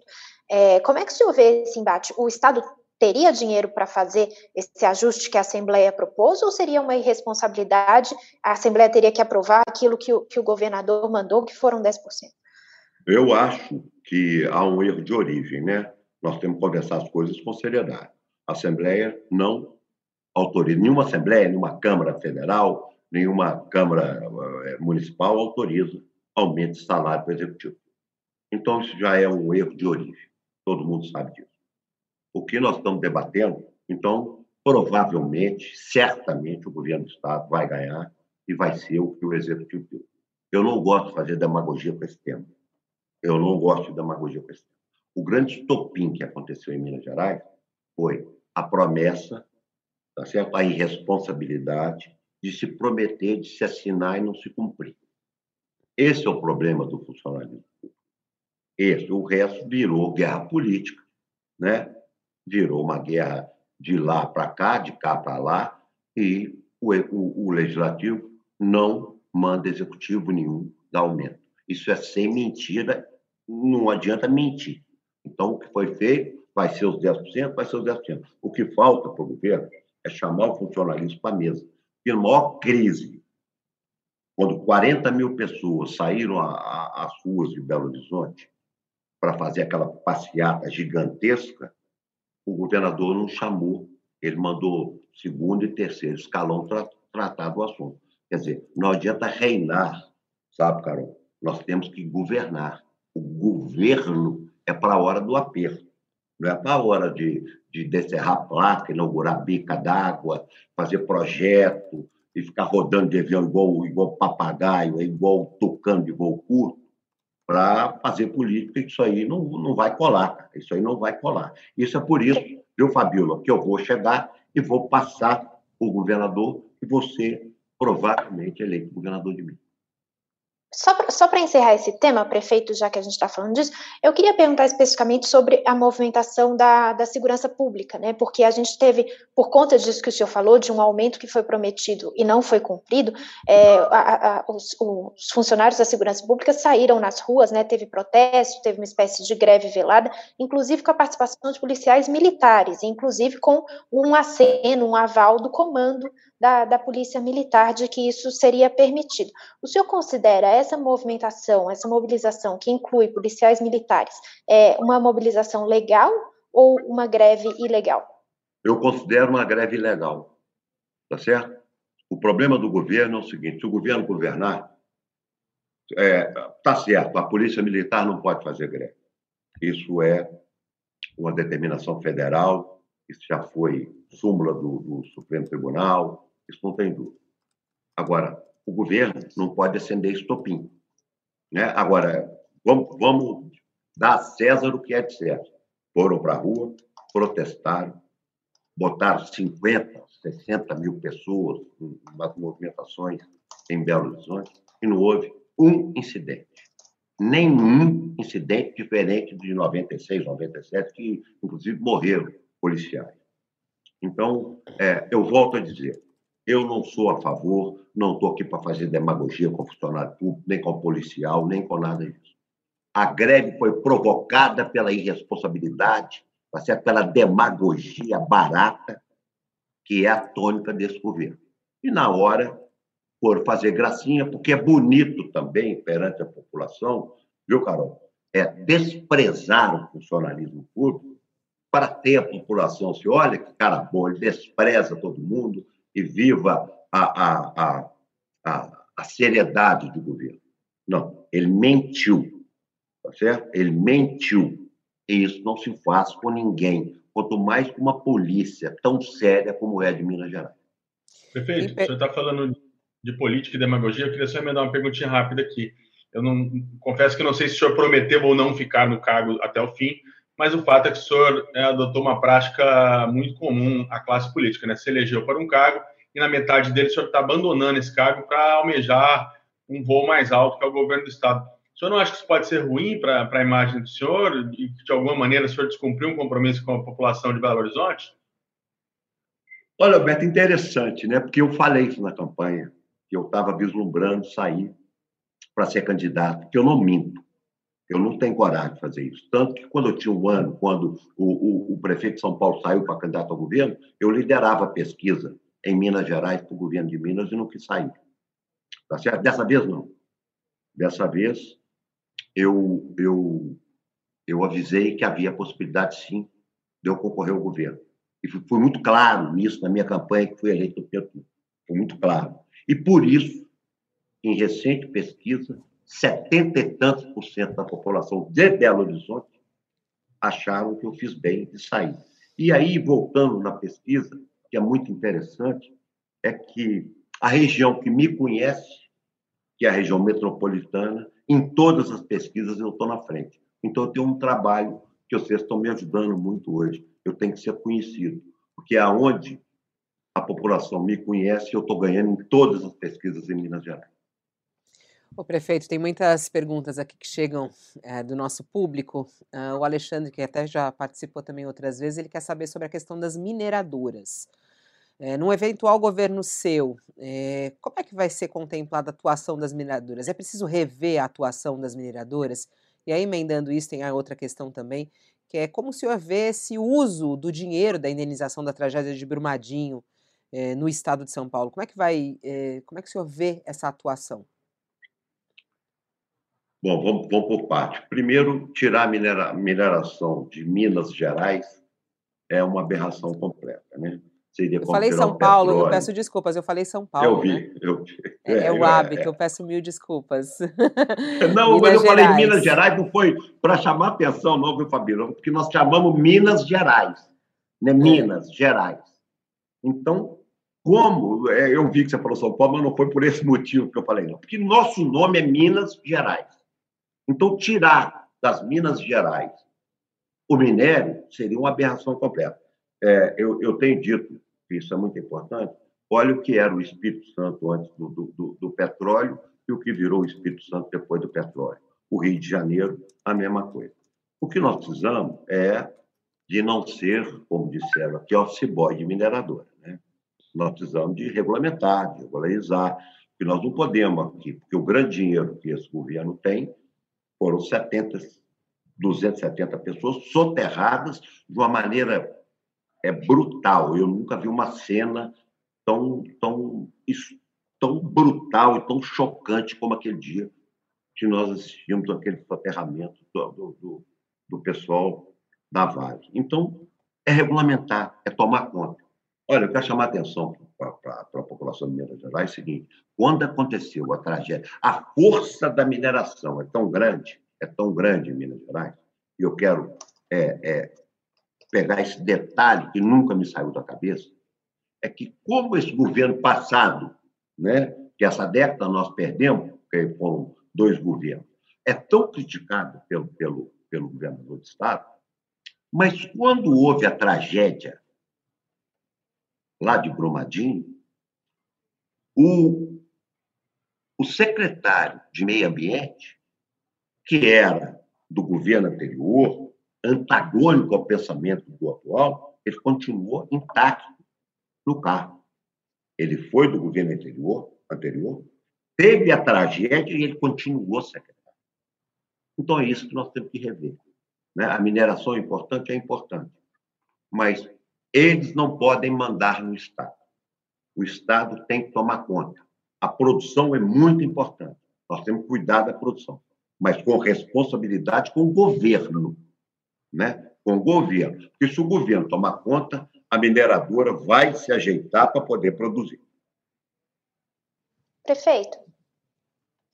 É, como é que o senhor vê esse embate? O Estado teria dinheiro para fazer esse ajuste que a Assembleia propôs, ou seria uma irresponsabilidade? A Assembleia teria que aprovar aquilo que o, que o governador mandou, que foram 10%? Eu acho que há um erro de origem, né? Nós temos que conversar as coisas com seriedade. A Assembleia não autoriza, nenhuma Assembleia, nenhuma Câmara Federal, nenhuma Câmara eh, Municipal autoriza aumento de salário para o Executivo. Então, isso já é um erro de origem. Todo mundo sabe disso o que nós estamos debatendo, então, provavelmente, certamente, o governo do Estado vai ganhar e vai ser o que o Executivo deu. Eu não gosto de fazer demagogia com esse tema. Eu não gosto de demagogia com esse tema. O grande estopim que aconteceu em Minas Gerais foi a promessa, tá certo? a irresponsabilidade de se prometer, de se assinar e não se cumprir. Esse é o problema do funcionalismo público. Esse, o resto virou guerra política, né? virou uma guerra de lá para cá, de cá para lá, e o, o, o, legislativo não manda executivo nenhum dar aumento. Isso é sem mentira, não adianta mentir. Então, o que foi feito vai ser os 10%, vai ser os 10%. O que falta para o governo é chamar o funcionalismo para a mesa. E na maior crise, quando 40 mil pessoas saíram às ruas de Belo Horizonte para fazer aquela passeata gigantesca, o governador não chamou, ele mandou segundo e terceiro escalão tra tratar do assunto. Quer dizer, não adianta reinar, sabe, Carol? Nós temos que governar. O governo é para a hora do aperto, não é para a hora de, de descerrar placa, inaugurar bica d'água, fazer projeto e ficar rodando de avião igual, igual papagaio, igual tocando de voo curto para fazer política, isso aí não, não vai colar, isso aí não vai colar. Isso é por isso, viu, Fabíola, que eu vou chegar e vou passar o governador e você provavelmente eleito governador de mim. Só para encerrar esse tema, prefeito, já que a gente está falando disso, eu queria perguntar especificamente sobre a movimentação da, da segurança pública, né? Porque a gente teve, por conta disso que o senhor falou, de um aumento que foi prometido e não foi cumprido, é, a, a, os, os, funcionários da segurança pública saíram nas ruas, né? Teve protesto, teve uma espécie de greve velada, inclusive com a participação de policiais militares, inclusive com um aceno, um aval do comando da, da Polícia Militar de que isso seria permitido. O senhor considera essa movimentação, essa mobilização que inclui policiais militares, é uma mobilização legal ou uma greve ilegal? Eu considero uma greve ilegal, tá certo? O problema do governo é o seguinte: se o governo governar, é, tá certo, a polícia militar não pode fazer greve. Isso é uma determinação federal, isso já foi súmula do, do Supremo Tribunal, isso não tem dúvida. Agora, o governo não pode acender estopim. Né? Agora, vamos, vamos dar a César o que é de César. Foram para a rua, protestaram, botaram 50, 60 mil pessoas nas movimentações em Belo Horizonte e não houve um incidente. Nenhum incidente diferente de 96, 97, que inclusive morreram policiais. Então, é, eu volto a dizer, eu não sou a favor, não estou aqui para fazer demagogia com funcionário público, nem com policial, nem com nada disso. A greve foi provocada pela irresponsabilidade, tá pela demagogia barata, que é a tônica desse governo. E na hora, por fazer gracinha, porque é bonito também perante a população, viu, Carol? É desprezar o funcionalismo público para ter a população se olha que cara bom, ele despreza todo mundo, e viva a, a, a, a, a seriedade do governo. Não, ele mentiu, tá certo? Ele mentiu. E isso não se faz com ninguém, quanto mais com uma polícia tão séria como é de Minas Gerais. Prefeito, o senhor está falando de política e demagogia, eu queria só emendar uma perguntinha rápida aqui. Eu não confesso que não sei se o senhor prometeu ou não ficar no cargo até o fim, mas o fato é que o senhor é, adotou uma prática muito comum à classe política, né? Se elegeu para um cargo e na metade dele o senhor está abandonando esse cargo para almejar um voo mais alto, que é o governo do Estado. O senhor não acha que isso pode ser ruim para a imagem do senhor e que, de alguma maneira, o senhor descumpriu um compromisso com a população de Belo Horizonte? Olha, Beto, interessante, né? Porque eu falei isso na campanha, que eu estava vislumbrando sair para ser candidato, que eu não minto. Eu não tenho coragem de fazer isso. Tanto que, quando eu tinha um ano, quando o, o, o prefeito de São Paulo saiu para candidato ao governo, eu liderava a pesquisa em Minas Gerais para o governo de Minas e não quis sair. Tá certo? Dessa vez, não. Dessa vez, eu, eu, eu avisei que havia possibilidade, sim, de eu concorrer ao governo. E fui muito claro nisso na minha campanha, que fui eleito no. Fui muito claro. E, por isso, em recente pesquisa, setenta e tantos por cento da população de Belo Horizonte acharam que eu fiz bem de sair. E aí, voltando na pesquisa, que é muito interessante, é que a região que me conhece, que é a região metropolitana, em todas as pesquisas eu estou na frente. Então, eu tenho um trabalho que vocês estão me ajudando muito hoje. Eu tenho que ser conhecido, porque aonde a população me conhece, eu estou ganhando em todas as pesquisas em Minas Gerais. O prefeito, tem muitas perguntas aqui que chegam é, do nosso público. Uh, o Alexandre, que até já participou também outras vezes, ele quer saber sobre a questão das mineradoras. É, num eventual governo seu, é, como é que vai ser contemplada a atuação das mineradoras? É preciso rever a atuação das mineradoras? E aí, emendando isso, tem a outra questão também, que é como o senhor vê esse uso do dinheiro da indenização da tragédia de Brumadinho é, no estado de São Paulo. Como é que vai, como é que o senhor vê essa atuação? Bom, vamos, vamos por parte. Primeiro, tirar a minera, mineração de Minas Gerais é uma aberração completa, né? Seria eu falei São Paulo, petróleo. eu peço desculpas, eu falei São Paulo. Eu vi, né? eu vi. É, é, é o hábito, é, eu peço mil desculpas. Não, mas eu Gerais. falei Minas Gerais, não foi para chamar atenção, não, viu, Fabiano? Porque nós chamamos Minas Gerais, né? É. Minas Gerais. Então, como é, eu vi que você falou São Paulo, mas não foi por esse motivo que eu falei, não. Porque nosso nome é Minas Gerais. Então, tirar das Minas Gerais o minério seria uma aberração completa. É, eu, eu, tenho dito, que isso é muito importante, olha o que era o Espírito Santo antes do, do, do, petróleo e o que virou o Espírito Santo depois do petróleo. O Rio de Janeiro, a mesma coisa. O que nós precisamos é de não ser, como disseram aqui, office boy de mineradora. Né? Nós precisamos de regulamentar, de regularizar, que nós não podemos aqui, porque o grande dinheiro que esse governo tem foram 70, 270 pessoas soterradas de uma maneira é, brutal. Eu nunca vi uma cena tão, tão, tão brutal e tão chocante como aquele dia que nós assistimos aquele soterramento do, do, do pessoal da Vale. Então, é regulamentar, é tomar conta. Olha, eu quero chamar a atenção para a população de Minas Gerais é o seguinte: quando aconteceu a tragédia, a força da mineração é tão grande, é tão grande em Minas Gerais, e eu quero é, é, pegar esse detalhe que nunca me saiu da cabeça, é que como esse governo passado, né, que essa década nós perdemos, porque foram dois governos, é tão criticado pelo, pelo, pelo governador de Estado, mas quando houve a tragédia lá de Brumadinho, o, o secretário de Meio Ambiente, que era do governo anterior, antagônico ao pensamento do atual, ele continuou intacto no cargo. Ele foi do governo anterior, anterior teve a tragédia e ele continuou secretário. Então é isso que nós temos que rever. Né? A mineração é importante, é importante, mas eles não podem mandar no Estado. O Estado tem que tomar conta. A produção é muito importante. Nós temos que cuidar da produção, mas com responsabilidade com o governo, né? Com o governo. Porque se o governo tomar conta, a mineradora vai se ajeitar para poder produzir. Prefeito,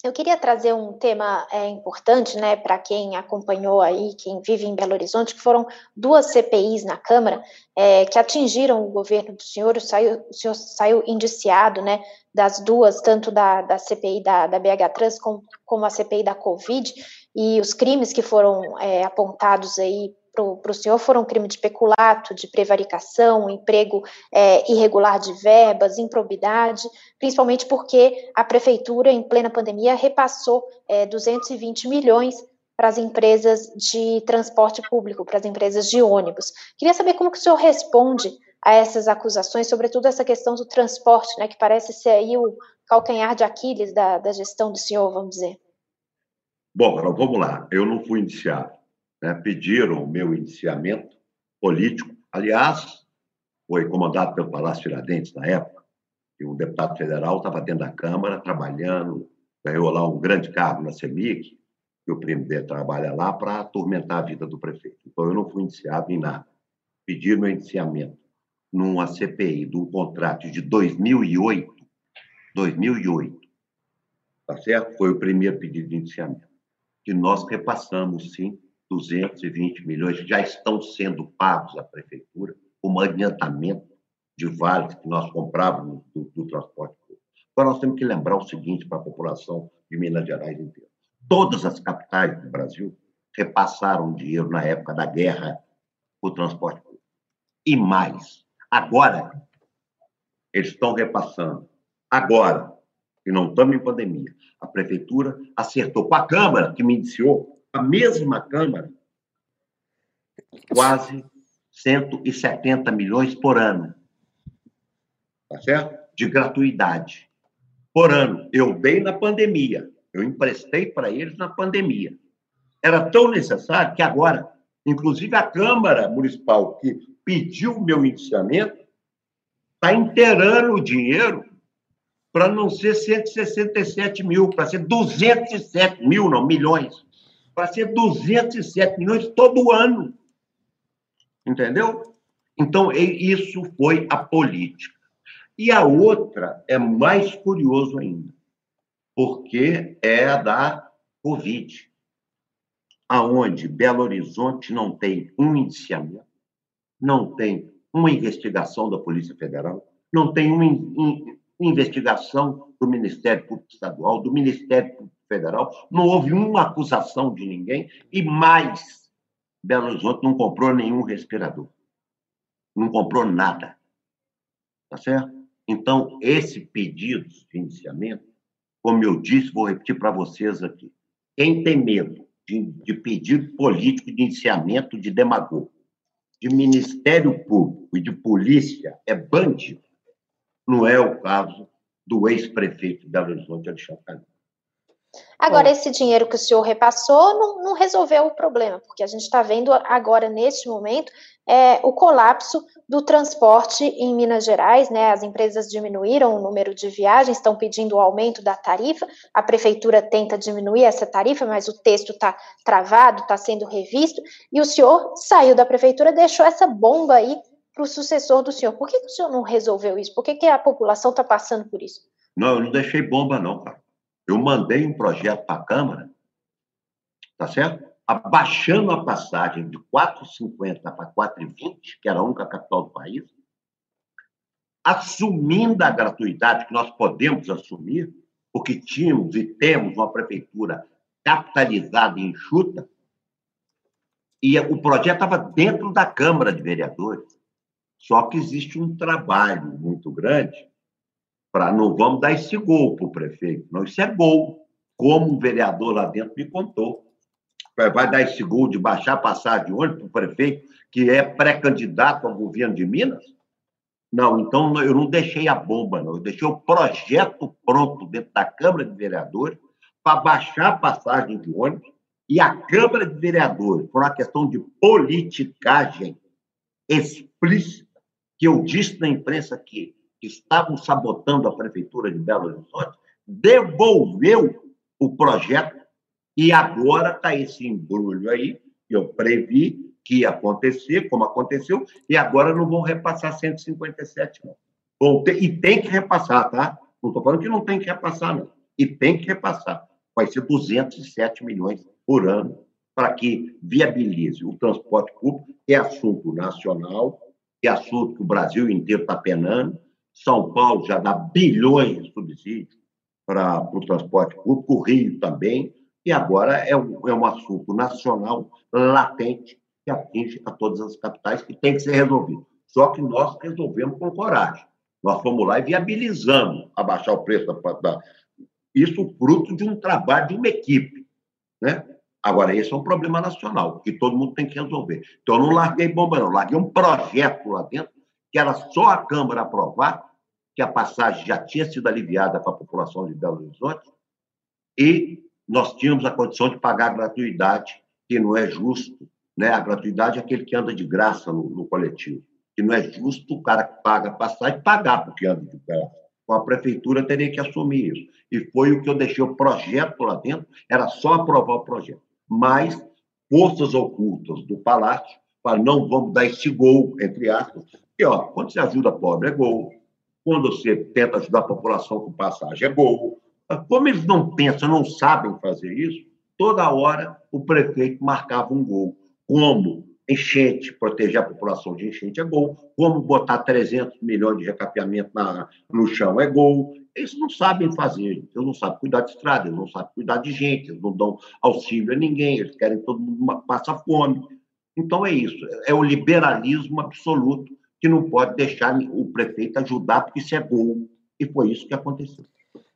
eu queria trazer um tema é, importante, né, para quem acompanhou aí, quem vive em Belo Horizonte, que foram duas CPIs na Câmara é, que atingiram o governo do senhor. O, saiu, o senhor saiu indiciado, né, das duas, tanto da, da CPI da, da BH Trans como, como a CPI da Covid, e os crimes que foram é, apontados aí para o senhor foram crime de peculato, de prevaricação, emprego é, irregular de verbas, improbidade, principalmente porque a prefeitura, em plena pandemia, repassou é, 220 milhões para as empresas de transporte público, para as empresas de ônibus. Queria saber como que o senhor responde a essas acusações, sobretudo essa questão do transporte, né, que parece ser aí o calcanhar de Aquiles da, da gestão do senhor, vamos dizer. Bom, vamos lá. Eu não fui indiciado né, pediram o meu indiciamento político. Aliás, foi comandado pelo Palácio Tiradentes na época, e um deputado federal estava dentro da Câmara trabalhando, ganhou lá um grande cargo na CEMIC, que o primo dele trabalha lá para atormentar a vida do prefeito. Então, eu não fui indiciado em nada. Pediram meu indiciamento numa CPI de um contrato de 2008, 2008, tá certo? Foi o primeiro pedido de indiciamento, que nós repassamos, sim, 220 milhões já estão sendo pagos à prefeitura como adiantamento de vales que nós comprávamos do, do transporte público. Agora, nós temos que lembrar o seguinte para a população de Minas Gerais inteira. Todas as capitais do Brasil repassaram dinheiro na época da guerra para o transporte público. E mais, agora, eles estão repassando. Agora, que não estamos em pandemia, a prefeitura acertou com a Câmara, que me indiciou, a mesma Câmara quase 170 milhões por ano. Tá certo? De gratuidade. Por ano. Eu dei na pandemia. Eu emprestei para eles na pandemia. Era tão necessário que agora, inclusive a Câmara Municipal, que pediu o meu indiciamento, está inteirando o dinheiro para não ser 167 mil, para ser 207 mil, não, milhões para ser 207 milhões todo ano. Entendeu? Então, isso foi a política. E a outra é mais curioso ainda, porque é a da Covid, aonde Belo Horizonte não tem um indiciamento, não tem uma investigação da Polícia Federal, não tem uma investigação do Ministério Público Estadual, do Ministério Público Federal, não houve uma acusação de ninguém e mais, Belo Horizonte não comprou nenhum respirador. Não comprou nada. Tá certo? Então, esse pedido de indiciamento como eu disse, vou repetir para vocês aqui. Quem tem medo de, de pedido político de iniciamento de demagogo, de Ministério Público e de polícia é bandido. Não é o caso do ex-prefeito de Belo Horizonte, Alexandre Calil. Agora, esse dinheiro que o senhor repassou não, não resolveu o problema, porque a gente está vendo agora, neste momento, é, o colapso do transporte em Minas Gerais, né? As empresas diminuíram o número de viagens, estão pedindo o aumento da tarifa. A prefeitura tenta diminuir essa tarifa, mas o texto está travado, está sendo revisto. E o senhor saiu da prefeitura, deixou essa bomba aí para o sucessor do senhor. Por que, que, o senhor não resolveu isso? Por que, que a população está passando por isso? Não, eu não deixei bomba, não, cara. Eu mandei um projeto para a Câmara, tá certo? Abaixando a passagem de 4,50 para 4,20, que era a única capital do país, assumindo a gratuidade que nós podemos assumir, porque tínhamos e temos uma prefeitura capitalizada e enxuta, e o projeto estava dentro da Câmara de Vereadores. Só que existe um trabalho muito grande para não vamos dar esse gol para o prefeito. Não, isso é gol. Como um vereador lá dentro me contou. Vai dar esse gol de baixar a passagem de ônibus para o prefeito, que é pré-candidato ao governo de Minas? Não, então eu não deixei a bomba, não. Eu deixei o projeto pronto dentro da Câmara de Vereadores para baixar a passagem de ônibus e a Câmara de Vereadores, por uma questão de politicagem explícita, que eu disse na imprensa que estavam sabotando a Prefeitura de Belo Horizonte, devolveu o projeto e agora está esse embrulho aí, que eu previ que ia acontecer, como aconteceu, e agora não vão repassar 157, não. Ter, e tem que repassar, tá? Não estou falando que não tem que repassar, não. E tem que repassar. Vai ser 207 milhões por ano para que viabilize o transporte público, que é assunto nacional, que é assunto que o Brasil inteiro está penando, são Paulo já dá bilhões de subsídios para o transporte público, o Rio também, e agora é um, é um assunto nacional latente que atinge a todas as capitais que tem que ser resolvido. Só que nós resolvemos com coragem. Nós fomos lá e viabilizamos abaixar o preço da, da isso fruto de um trabalho de uma equipe, né? Agora, esse é um problema nacional, que todo mundo tem que resolver. Então, eu não larguei bomba, não. Larguei um projeto lá dentro, que era só a Câmara aprovar, que a passagem já tinha sido aliviada para a população de Belo Horizonte, e nós tínhamos a condição de pagar a gratuidade, que não é justo. Né? A gratuidade é aquele que anda de graça no, no coletivo. Que não é justo o cara que paga a passagem pagar porque anda de graça. Então, a prefeitura teria que assumir isso. E foi o que eu deixei o projeto lá dentro, era só aprovar o projeto. Mas forças ocultas do Palácio para não vamos dar esse gol, entre aspas. E, ó, quando você ajuda pobre, é gol. Quando você tenta ajudar a população com passagem, é gol. Como eles não pensam, não sabem fazer isso, toda hora o prefeito marcava um gol. Como enchente, proteger a população de enchente é gol. Como botar 300 milhões de recapeamento na, no chão é gol. Eles não sabem fazer, eles não sabem cuidar de estrada, eles não sabem cuidar de gente, eles não dão auxílio a ninguém, eles querem que todo mundo passa fome. Então é isso, é o liberalismo absoluto que não pode deixar o prefeito ajudar, porque isso é gol. E foi isso que aconteceu.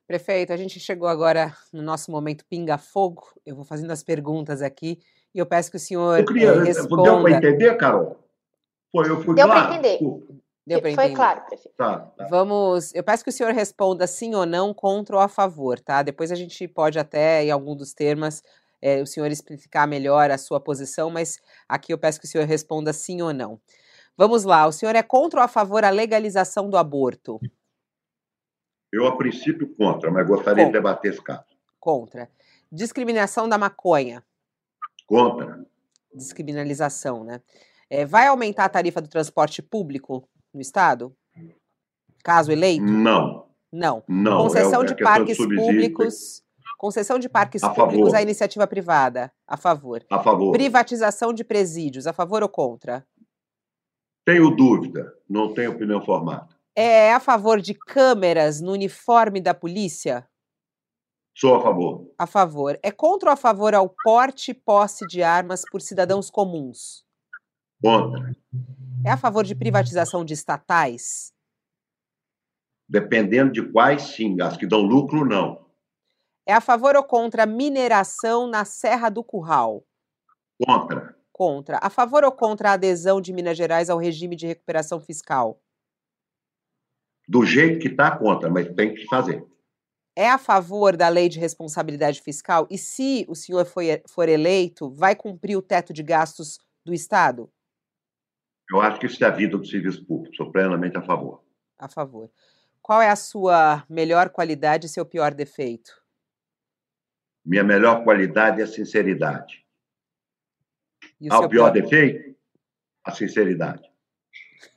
Prefeito, a gente chegou agora no nosso momento pinga-fogo. Eu vou fazendo as perguntas aqui e eu peço que o senhor eu queria, eh, responda. Deu para entender, Carol? Foi, eu fui Deu para entender. Deu para entender. Foi claro, prefeito. Tá, tá. Vamos, eu peço que o senhor responda sim ou não, contra ou a favor, tá? Depois a gente pode até, em algum dos termos, é, o senhor explicar melhor a sua posição, mas aqui eu peço que o senhor responda sim ou não. Vamos lá, o senhor é contra ou a favor a legalização do aborto? Eu, a princípio, contra, mas gostaria contra. de debater esse caso. Contra. Discriminação da maconha? Contra. Descriminalização, né? É, vai aumentar a tarifa do transporte público no Estado? Caso eleito? Não. Não. Não. Concessão é, de parques públicos. Concessão de parques a públicos favor. à iniciativa privada. A favor. A favor. Privatização de presídios. A favor ou contra? Tenho dúvida, não tenho opinião formada. É a favor de câmeras no uniforme da polícia? Sou a favor. A favor. É contra ou a favor ao porte e posse de armas por cidadãos comuns? Contra. É a favor de privatização de estatais? Dependendo de quais, sim. As que dão lucro, não. É a favor ou contra a mineração na Serra do Curral? Contra. Contra. A favor ou contra a adesão de Minas Gerais ao regime de recuperação fiscal? Do jeito que está, contra, mas tem que fazer. É a favor da lei de responsabilidade fiscal? E se o senhor for eleito, vai cumprir o teto de gastos do Estado? Eu acho que isso é a vida do serviço público. Sou plenamente a favor. A favor. Qual é a sua melhor qualidade e seu pior defeito? Minha melhor qualidade é a sinceridade. E o, ah, pior, pior defeito? A sinceridade.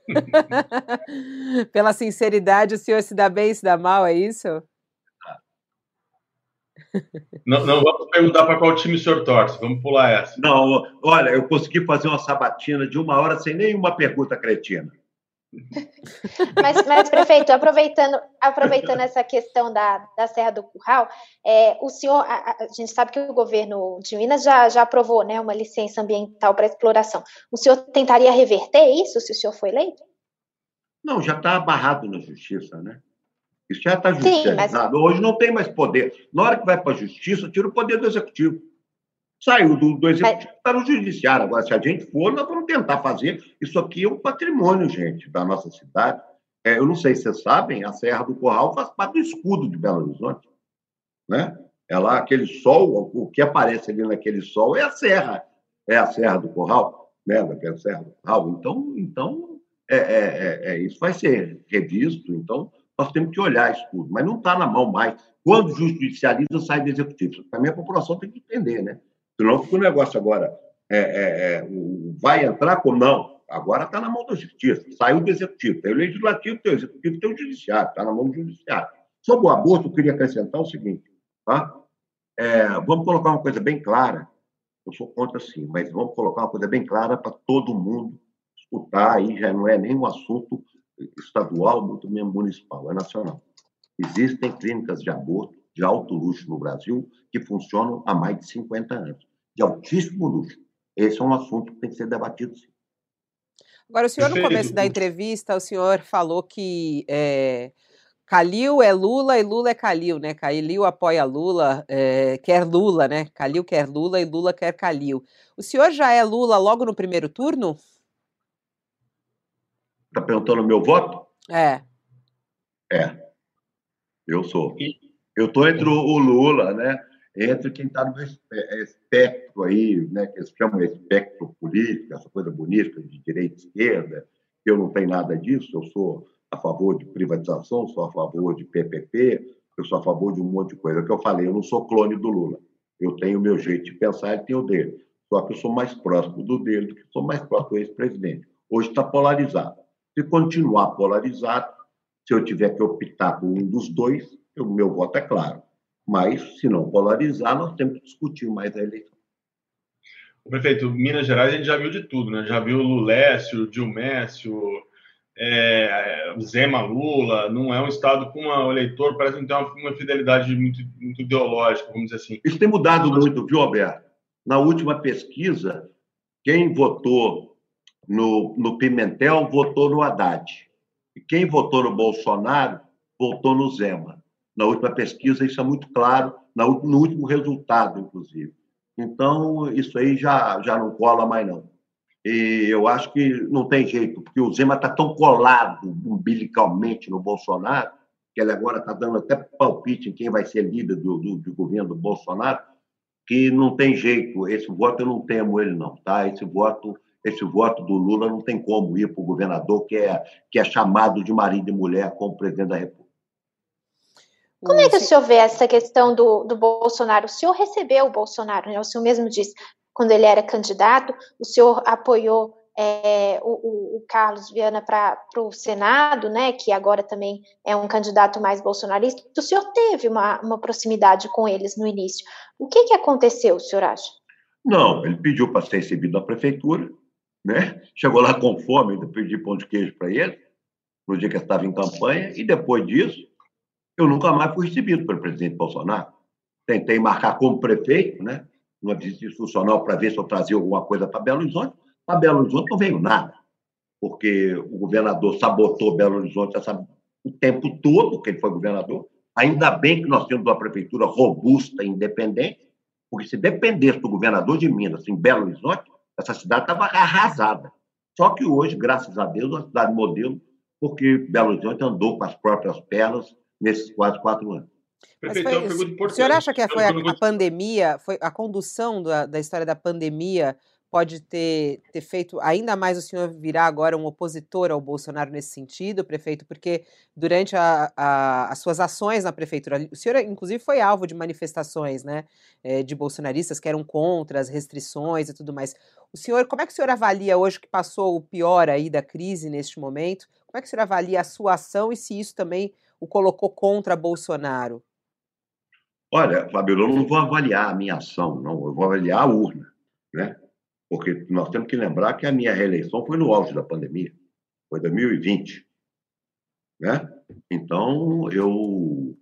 Pela sinceridade, o senhor se dá bem e se dá mal, é isso? Não, não vamos perguntar para qual time o senhor torce, vamos pular essa. Não, olha, eu consegui fazer uma sabatina de uma hora sem nenhuma pergunta cretina. Mas, mas, prefeito, aproveitando, aproveitando essa questão da, da Serra do Curral, é, o senhor, a, a, gente sabe que o governo de Minas já, já aprovou né, uma licença ambiental para exploração. O senhor tentaria reverter isso se o senhor for eleito? Não, já está barrado na justiça, né? Isso já está judicializado. Mas... Hoje não tem mais poder. Na hora que vai para a justiça, tira o poder do executivo. Saiu do, do executivo, está no judiciário. Agora, se a gente for, nós vamos tentar fazer. Isso aqui é um patrimônio, gente, da nossa cidade. É, eu não sei se vocês sabem, a Serra do Corral faz parte do escudo de Belo Horizonte. Né? É lá aquele sol, o que aparece ali naquele sol é a serra, é a Serra do Corral, né? Daquela Serra do Corral. Então, então é, é, é, é isso vai ser revisto. Então, nós temos que olhar isso tudo, mas não está na mão mais. Quando judicializa, sai do executivo. Também a população tem que entender, né? Senão fica o negócio agora. É, é, é, vai entrar como não? Agora está na mão da justiça. Saiu do executivo. Tem o legislativo, tem o executivo, tem o judiciário. Está na mão do judiciário. Sobre o aborto, eu queria acrescentar o seguinte. Tá? É, vamos colocar uma coisa bem clara. Eu sou contra sim, mas vamos colocar uma coisa bem clara para todo mundo escutar. Aí já não é nem um assunto estadual, muito menos municipal, é nacional. Existem clínicas de aborto de alto luxo no Brasil que funcionam há mais de 50 anos, de altíssimo luxo. Esse é um assunto que tem que ser debatido, sim. Agora, o senhor, no começo da entrevista, o senhor falou que é, Calil é Lula e Lula é Calil, né? Calil apoia Lula, é, quer Lula, né? Calil quer Lula e Lula quer Calil. O senhor já é Lula logo no primeiro turno? Está perguntando o meu voto? É. É. Eu sou. Eu estou entre o Lula, né? Entre quem está no é, espectro aí, né? Que eles chamam de espectro político, essa coisa bonita de direita e esquerda. Eu não tenho nada disso. Eu sou a favor de privatização, sou a favor de PPP, eu sou a favor de um monte de coisa. É o que eu falei, eu não sou clone do Lula. Eu tenho o meu jeito de pensar e tenho o dele. Só que eu sou mais próximo do dele do que sou mais próximo do ex-presidente. Hoje está polarizado. Se continuar polarizado, se eu tiver que optar por um dos dois, o meu voto é claro. Mas, se não polarizar, nós temos que discutir mais a eleição. O prefeito, Minas Gerais a gente já viu de tudo, né? Já viu Lulécio, Dilmécio, é, Zema Lula, não é um estado com um eleitor, parece que tem uma, uma, fidelidade muito, muito ideológica, vamos dizer assim. Isso tem mudado muito, viu, Alberto? Na última pesquisa, quem votou no, no Pimentel votou no Haddad. E quem votou no Bolsonaro votou no Zema. Na última pesquisa, isso é muito claro, no último resultado, inclusive. Então, isso aí já, já não cola mais, não. E eu acho que não tem jeito, porque o Zema está tão colado umbilicalmente no Bolsonaro, que ele agora está dando até palpite em quem vai ser líder do, do, do, governo do Bolsonaro, que não tem jeito. Esse voto eu não temo ele, não. Tá? Esse voto esse voto do Lula não tem como ir para o governador que é, que é chamado de marido e mulher como presidente da República. Como é que o senhor vê essa questão do, do Bolsonaro? O senhor recebeu o Bolsonaro, né? o senhor mesmo disse, quando ele era candidato, o senhor apoiou é, o, o, Carlos Viana para o Senado, né, que agora também é um candidato mais bolsonarista. O senhor teve uma, uma proximidade com eles no início. O que, que aconteceu, o senhor acha? Não, ele pediu para ser recebido na prefeitura, né? Chegou lá com fome, ainda pedi pão de queijo para ele, no dia que eu estava em campanha, e depois disso, eu nunca mais fui recebido pelo presidente Bolsonaro. Tentei marcar como prefeito, né? Uma visita institucional para ver se eu trazia alguma coisa para Belo Horizonte. Para Belo Horizonte não veio nada, porque o governador sabotou Belo Horizonte essa, o tempo todo que ele foi governador. Ainda bem que nós temos uma prefeitura robusta e independente, porque se dependesse do governador de Minas, em Belo Horizonte, essa cidade estava arrasada. Só que hoje, graças a Deus, é uma cidade modelo, porque Belo Horizonte andou com as próprias pernas nesses quase quatro anos. Perfeito, foi, o senhor acha que foi a, a pandemia, foi a condução da, da história da pandemia pode ter, ter feito ainda mais o senhor virar agora um opositor ao Bolsonaro nesse sentido, prefeito, porque durante a, a, as suas ações na prefeitura, o senhor inclusive foi alvo de manifestações né, eh, de bolsonaristas que eram contra as restrições e tudo mais. O senhor, como é que o senhor avalia hoje que passou o pior aí da crise neste momento? Como é que o senhor avalia a sua ação e se isso também o colocou contra Bolsonaro? Olha, Fabio, eu não vou avaliar a minha ação, não, eu vou avaliar a urna, né? Porque nós temos que lembrar que a minha reeleição foi no auge da pandemia, foi 2020. Né? Então, eu,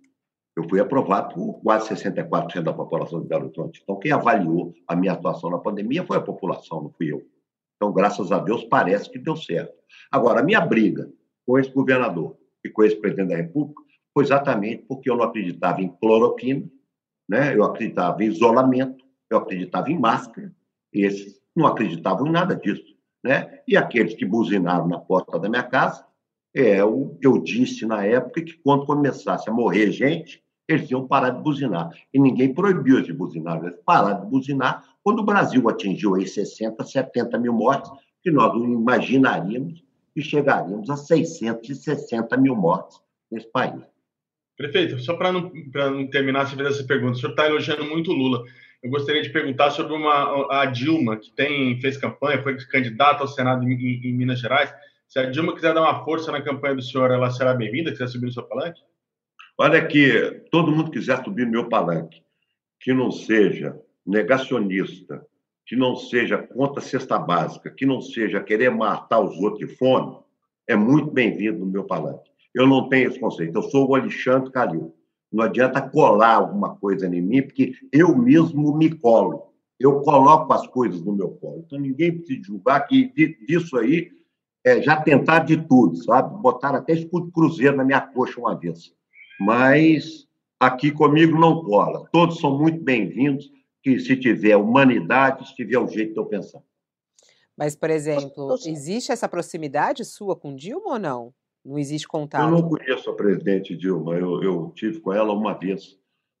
eu fui aprovado por quase 64% da população de Belo Horizonte. Então, quem avaliou a minha atuação na pandemia foi a população, não fui eu. Então, graças a Deus, parece que deu certo. Agora, a minha briga com esse governador e com esse presidente da República foi exatamente porque eu não acreditava em cloroquina, né? eu acreditava em isolamento, eu acreditava em máscara, e esses não acreditavam em nada disso. Né? E aqueles que buzinaram na porta da minha casa, é o que eu disse na época que quando começasse a morrer gente, eles iam parar de buzinar. E ninguém proibiu de buzinar, eles pararam de buzinar quando o Brasil atingiu aí 60, 70 mil mortes, que nós não imaginaríamos que chegaríamos a 660 mil mortes nesse país. Prefeito, só para não, não terminar essa pergunta, o senhor está elogiando muito o Lula eu gostaria de perguntar sobre uma, a Dilma, que tem, fez campanha, foi candidata ao Senado em, em, Minas Gerais. Se a Dilma quiser dar uma força na campanha do senhor, ela será bem-vinda? Quiser subir no seu palanque? Olha que todo mundo quiser subir no meu palanque, que não seja negacionista, que não seja contra cesta básica, que não seja querer matar os outros de fome, é muito bem-vindo no meu palanque. Eu não tenho esse conceito. Eu sou o Alexandre Calil. Não adianta colar alguma coisa em mim, porque eu mesmo me colo. Eu coloco as coisas no meu colo. Então, ninguém precisa julgar que disso aí é, já tentar de tudo, sabe? Botaram até escudo cruzeiro na minha coxa uma vez. Mas aqui comigo não cola. Todos são muito bem-vindos, que se tiver humanidade, se tiver o jeito de eu pensar. Mas, por exemplo, existe essa proximidade sua com Dilma ou não? Não existe contato. Eu não conheço a presidente Dilma. Eu, eu tive com ela uma vez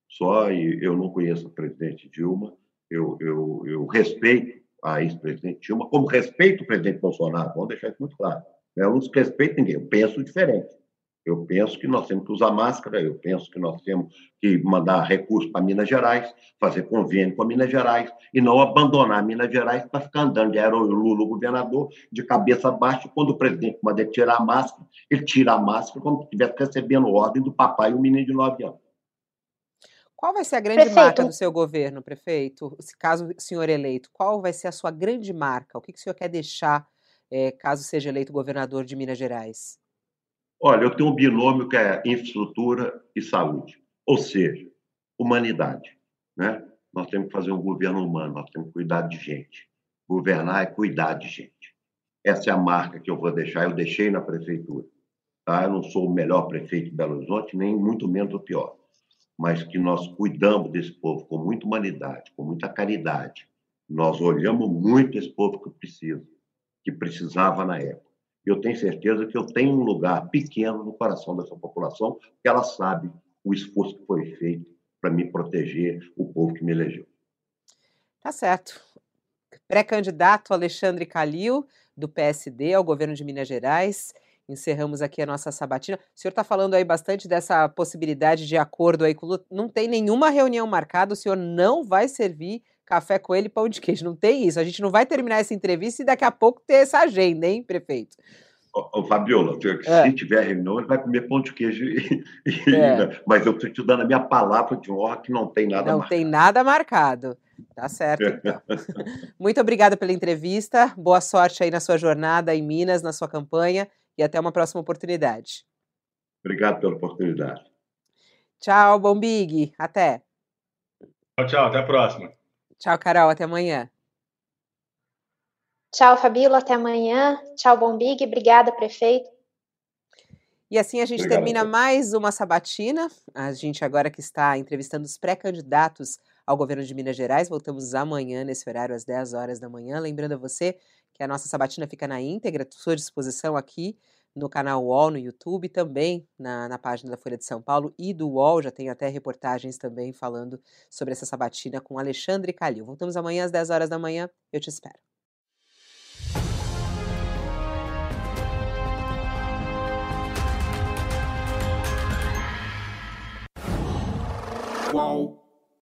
só e eu não conheço a presidente Dilma. Eu, eu, eu respeito a ex-presidente Dilma, como respeito o presidente Bolsonaro. Vamos deixar isso muito claro. Eu não desrespeito ninguém. Eu penso diferente. Eu penso que nós temos que usar máscara, eu penso que nós temos que mandar recursos para Minas Gerais, fazer convênio com a Minas Gerais e não abandonar Minas Gerais para ficar andando de era o Lula, o governador, de cabeça baixa. Quando o presidente manda ele tirar a máscara, ele tira a máscara como se estivesse recebendo ordem do papai e o menino de nove anos. Qual vai ser a grande prefeito. marca do seu governo, prefeito? Caso o senhor eleito, qual vai ser a sua grande marca? O que, que o senhor quer deixar é, caso seja eleito governador de Minas Gerais? Olha, eu tenho um binômio que é infraestrutura e saúde, ou seja, humanidade. Né? Nós temos que fazer um governo humano, nós temos que cuidar de gente. Governar é cuidar de gente. Essa é a marca que eu vou deixar, eu deixei na prefeitura. Tá? Eu não sou o melhor prefeito de Belo Horizonte, nem muito menos o pior. Mas que nós cuidamos desse povo com muita humanidade, com muita caridade. Nós olhamos muito esse povo que precisa, que precisava na época eu tenho certeza que eu tenho um lugar pequeno no coração dessa população, porque ela sabe o esforço que foi feito para me proteger o povo que me elegeu. Tá certo. Pré-candidato Alexandre Calil, do PSD, ao governo de Minas Gerais. Encerramos aqui a nossa sabatina. O senhor está falando aí bastante dessa possibilidade de acordo aí com. Não tem nenhuma reunião marcada, o senhor não vai servir café com ele e pão de queijo. Não tem isso. A gente não vai terminar essa entrevista e daqui a pouco ter essa agenda, hein, prefeito? Ô, ô Fabiola, é. se tiver reunião, ele vai comer pão de queijo. E, é. Mas eu estou te dando a minha palavra de honra que não tem nada não marcado. Não tem nada marcado. Tá certo, então. Muito obrigada pela entrevista. Boa sorte aí na sua jornada em Minas, na sua campanha. E até uma próxima oportunidade. Obrigado pela oportunidade. Tchau, Bom Big. Até. Tchau, tchau. Até a próxima. Tchau, Carol. Até amanhã. Tchau, Fabíola. Até amanhã. Tchau, Bombig. Obrigada, prefeito. E assim a gente Obrigado, termina mais uma sabatina. A gente agora que está entrevistando os pré-candidatos ao governo de Minas Gerais. Voltamos amanhã, nesse horário, às 10 horas da manhã. Lembrando a você que a nossa sabatina fica na íntegra, à sua disposição aqui no canal UOL no YouTube, também na, na página da Folha de São Paulo e do UOL. Já tem até reportagens também falando sobre essa sabatina com Alexandre Calil. Voltamos amanhã às 10 horas da manhã. Eu te espero. Qual?